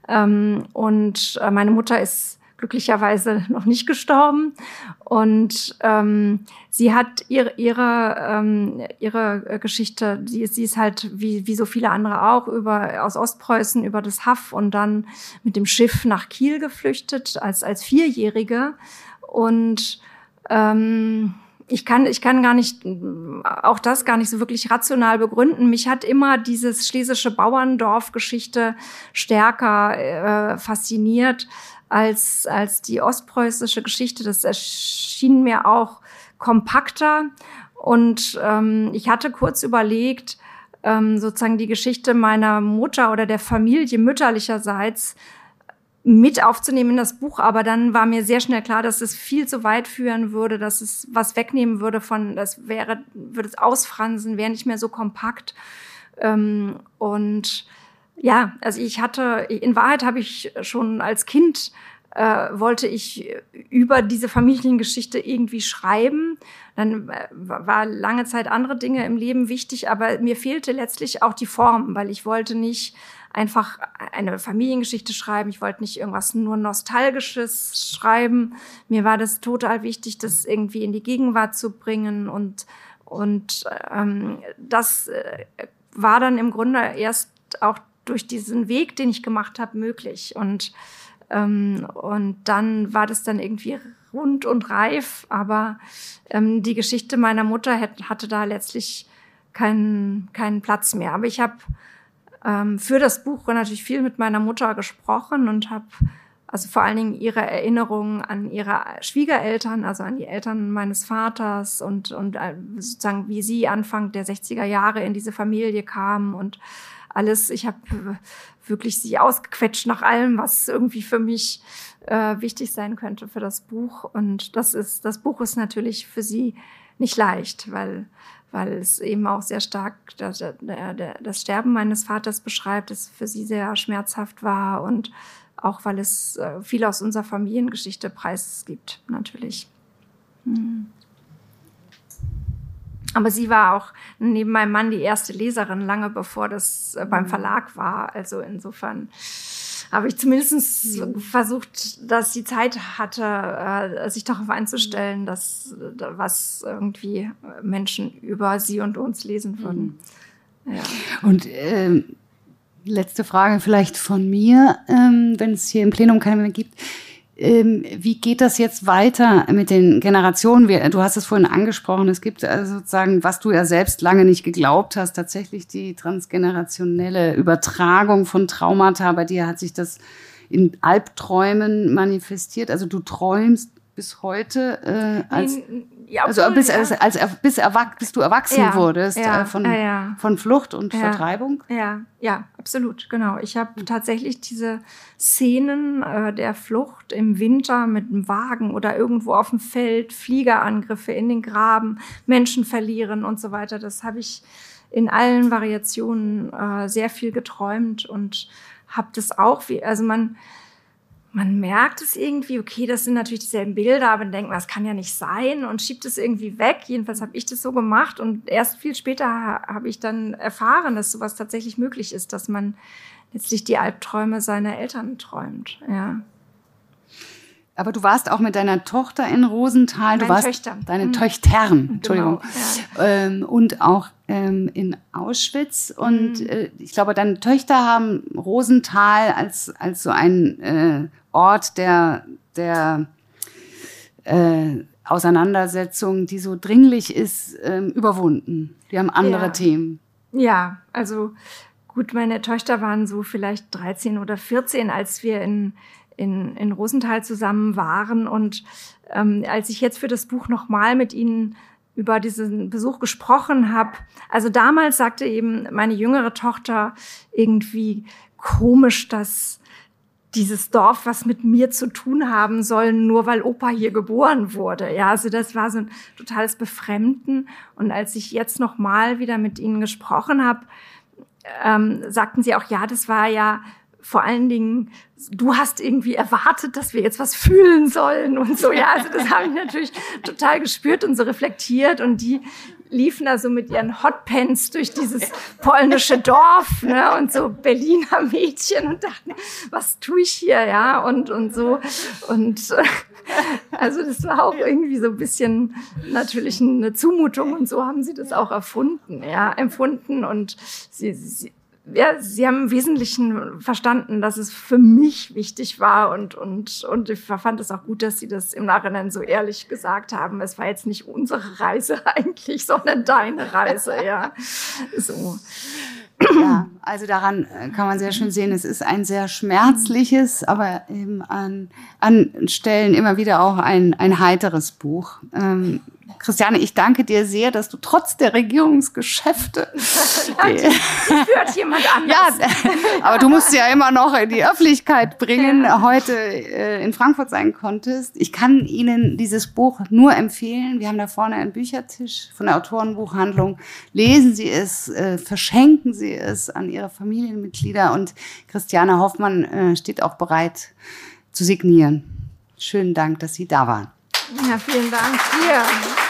Ähm, und äh, meine Mutter ist glücklicherweise noch nicht gestorben. Und ähm, sie hat ihre, ihre, ähm, ihre Geschichte, sie, sie ist halt wie, wie so viele andere auch über, aus Ostpreußen über das Haff und dann mit dem Schiff nach Kiel geflüchtet als, als Vierjährige. Und ähm, ich kann, ich kann gar nicht, auch das gar nicht so wirklich rational begründen. Mich hat immer dieses schlesische Bauerndorf-Geschichte stärker äh, fasziniert als, als die ostpreußische Geschichte. Das erschien mir auch kompakter. Und ähm, ich hatte kurz überlegt, ähm, sozusagen die Geschichte meiner Mutter oder der Familie mütterlicherseits mit aufzunehmen in das Buch, aber dann war mir sehr schnell klar, dass es viel zu weit führen würde, dass es was wegnehmen würde von, das wäre, würde es ausfransen, wäre nicht mehr so kompakt. Ähm, und ja, also ich hatte, in Wahrheit habe ich schon als Kind äh, wollte ich über diese Familiengeschichte irgendwie schreiben. Dann äh, war lange Zeit andere Dinge im Leben wichtig, aber mir fehlte letztlich auch die Form, weil ich wollte nicht einfach eine Familiengeschichte schreiben. Ich wollte nicht irgendwas nur Nostalgisches schreiben. Mir war das total wichtig, das irgendwie in die Gegenwart zu bringen und und ähm, das äh, war dann im Grunde erst auch durch diesen Weg, den ich gemacht habe, möglich. Und, ähm, und dann war das dann irgendwie rund und reif, aber ähm, die Geschichte meiner Mutter hat, hatte da letztlich keinen, keinen Platz mehr. Aber ich habe ähm, für das Buch natürlich viel mit meiner Mutter gesprochen und habe also vor allen Dingen ihre Erinnerungen an ihre Schwiegereltern, also an die Eltern meines Vaters und, und äh, sozusagen wie sie Anfang der 60er Jahre in diese Familie kam und alles. Ich habe äh, wirklich sie ausgequetscht nach allem, was irgendwie für mich äh, wichtig sein könnte für das Buch. Und das ist, das Buch ist natürlich für sie nicht leicht, weil weil es eben auch sehr stark das, das Sterben meines Vaters beschreibt, das für sie sehr schmerzhaft war und auch weil es äh, viel aus unserer Familiengeschichte preisgibt, natürlich. Hm. Aber sie war auch neben meinem Mann die erste Leserin, lange bevor das äh, beim mhm. Verlag war. Also insofern habe ich zumindest mhm. versucht, dass sie Zeit hatte, äh, sich darauf einzustellen, dass was irgendwie Menschen über sie und uns lesen würden. Ja. Und ähm, letzte Frage vielleicht von mir, ähm, wenn es hier im Plenum keine mehr gibt. Ähm, wie geht das jetzt weiter mit den Generationen? Du hast es vorhin angesprochen, es gibt also sozusagen, was du ja selbst lange nicht geglaubt hast, tatsächlich die transgenerationelle Übertragung von Traumata. Bei dir hat sich das in Albträumen manifestiert. Also du träumst bis heute äh, als ja, also bis, ja. als, als, bis, erwach, bis du erwachsen ja, wurdest äh, von, von Flucht und Vertreibung? Ja, ja, absolut, genau. Ich habe tatsächlich diese Szenen äh, der Flucht im Winter mit einem Wagen oder irgendwo auf dem Feld, Fliegerangriffe in den Graben, Menschen verlieren und so weiter. Das habe ich in allen Variationen äh, sehr viel geträumt und habe das auch, wie, also man man merkt es irgendwie, okay, das sind natürlich dieselben Bilder, aber man denkt, das kann ja nicht sein und schiebt es irgendwie weg. Jedenfalls habe ich das so gemacht und erst viel später habe ich dann erfahren, dass sowas tatsächlich möglich ist, dass man letztlich die Albträume seiner Eltern träumt. Ja. Aber du warst auch mit deiner Tochter in Rosenthal. Meine du warst Töchter. deine mhm. Töchtern, genau, Entschuldigung. Genau, ja. ähm, und auch ähm, in Auschwitz. Und mhm. äh, ich glaube, deine Töchter haben Rosenthal als, als so ein äh, Ort der, der äh, Auseinandersetzung, die so dringlich ist, ähm, überwunden. Die haben andere ja. Themen. Ja, also gut, meine Töchter waren so vielleicht 13 oder 14, als wir in, in, in Rosenthal zusammen waren. Und ähm, als ich jetzt für das Buch nochmal mit ihnen über diesen Besuch gesprochen habe, also damals sagte eben meine jüngere Tochter irgendwie komisch, dass dieses Dorf was mit mir zu tun haben soll, nur weil Opa hier geboren wurde. Ja, also das war so ein totales Befremden. Und als ich jetzt noch mal wieder mit ihnen gesprochen habe, ähm, sagten sie auch, ja, das war ja vor allen Dingen, du hast irgendwie erwartet, dass wir jetzt was fühlen sollen und so. Ja, also das habe ich natürlich total gespürt und so reflektiert. Und die liefen da so mit ihren Hotpants durch dieses polnische Dorf ne, und so (laughs) Berliner Mädchen und dachten, was tue ich hier, ja, und, und so. Und äh, also das war auch irgendwie so ein bisschen natürlich eine Zumutung und so haben sie das auch erfunden, ja, empfunden und sie, sie ja, sie haben im Wesentlichen verstanden, dass es für mich wichtig war und, und, und ich fand es auch gut, dass sie das im Nachhinein so ehrlich gesagt haben. Es war jetzt nicht unsere Reise (laughs) eigentlich, sondern deine Reise, ja. So. Ja, also daran äh, kann man sehr schön sehen, es ist ein sehr schmerzliches, aber eben an, an Stellen immer wieder auch ein, ein heiteres Buch. Ähm, Christiane, ich danke dir sehr, dass du trotz der Regierungsgeschäfte. (laughs) führt jemand (laughs) anders. Ja, aber du musst ja immer noch in die Öffentlichkeit bringen, ja. heute äh, in Frankfurt sein konntest. Ich kann Ihnen dieses Buch nur empfehlen. Wir haben da vorne einen Büchertisch von der Autorenbuchhandlung. Lesen Sie es, äh, verschenken Sie es an Ihre Familienmitglieder und Christiane Hoffmann äh, steht auch bereit zu signieren. Schönen Dank, dass Sie da waren. Ja, vielen Dank dir.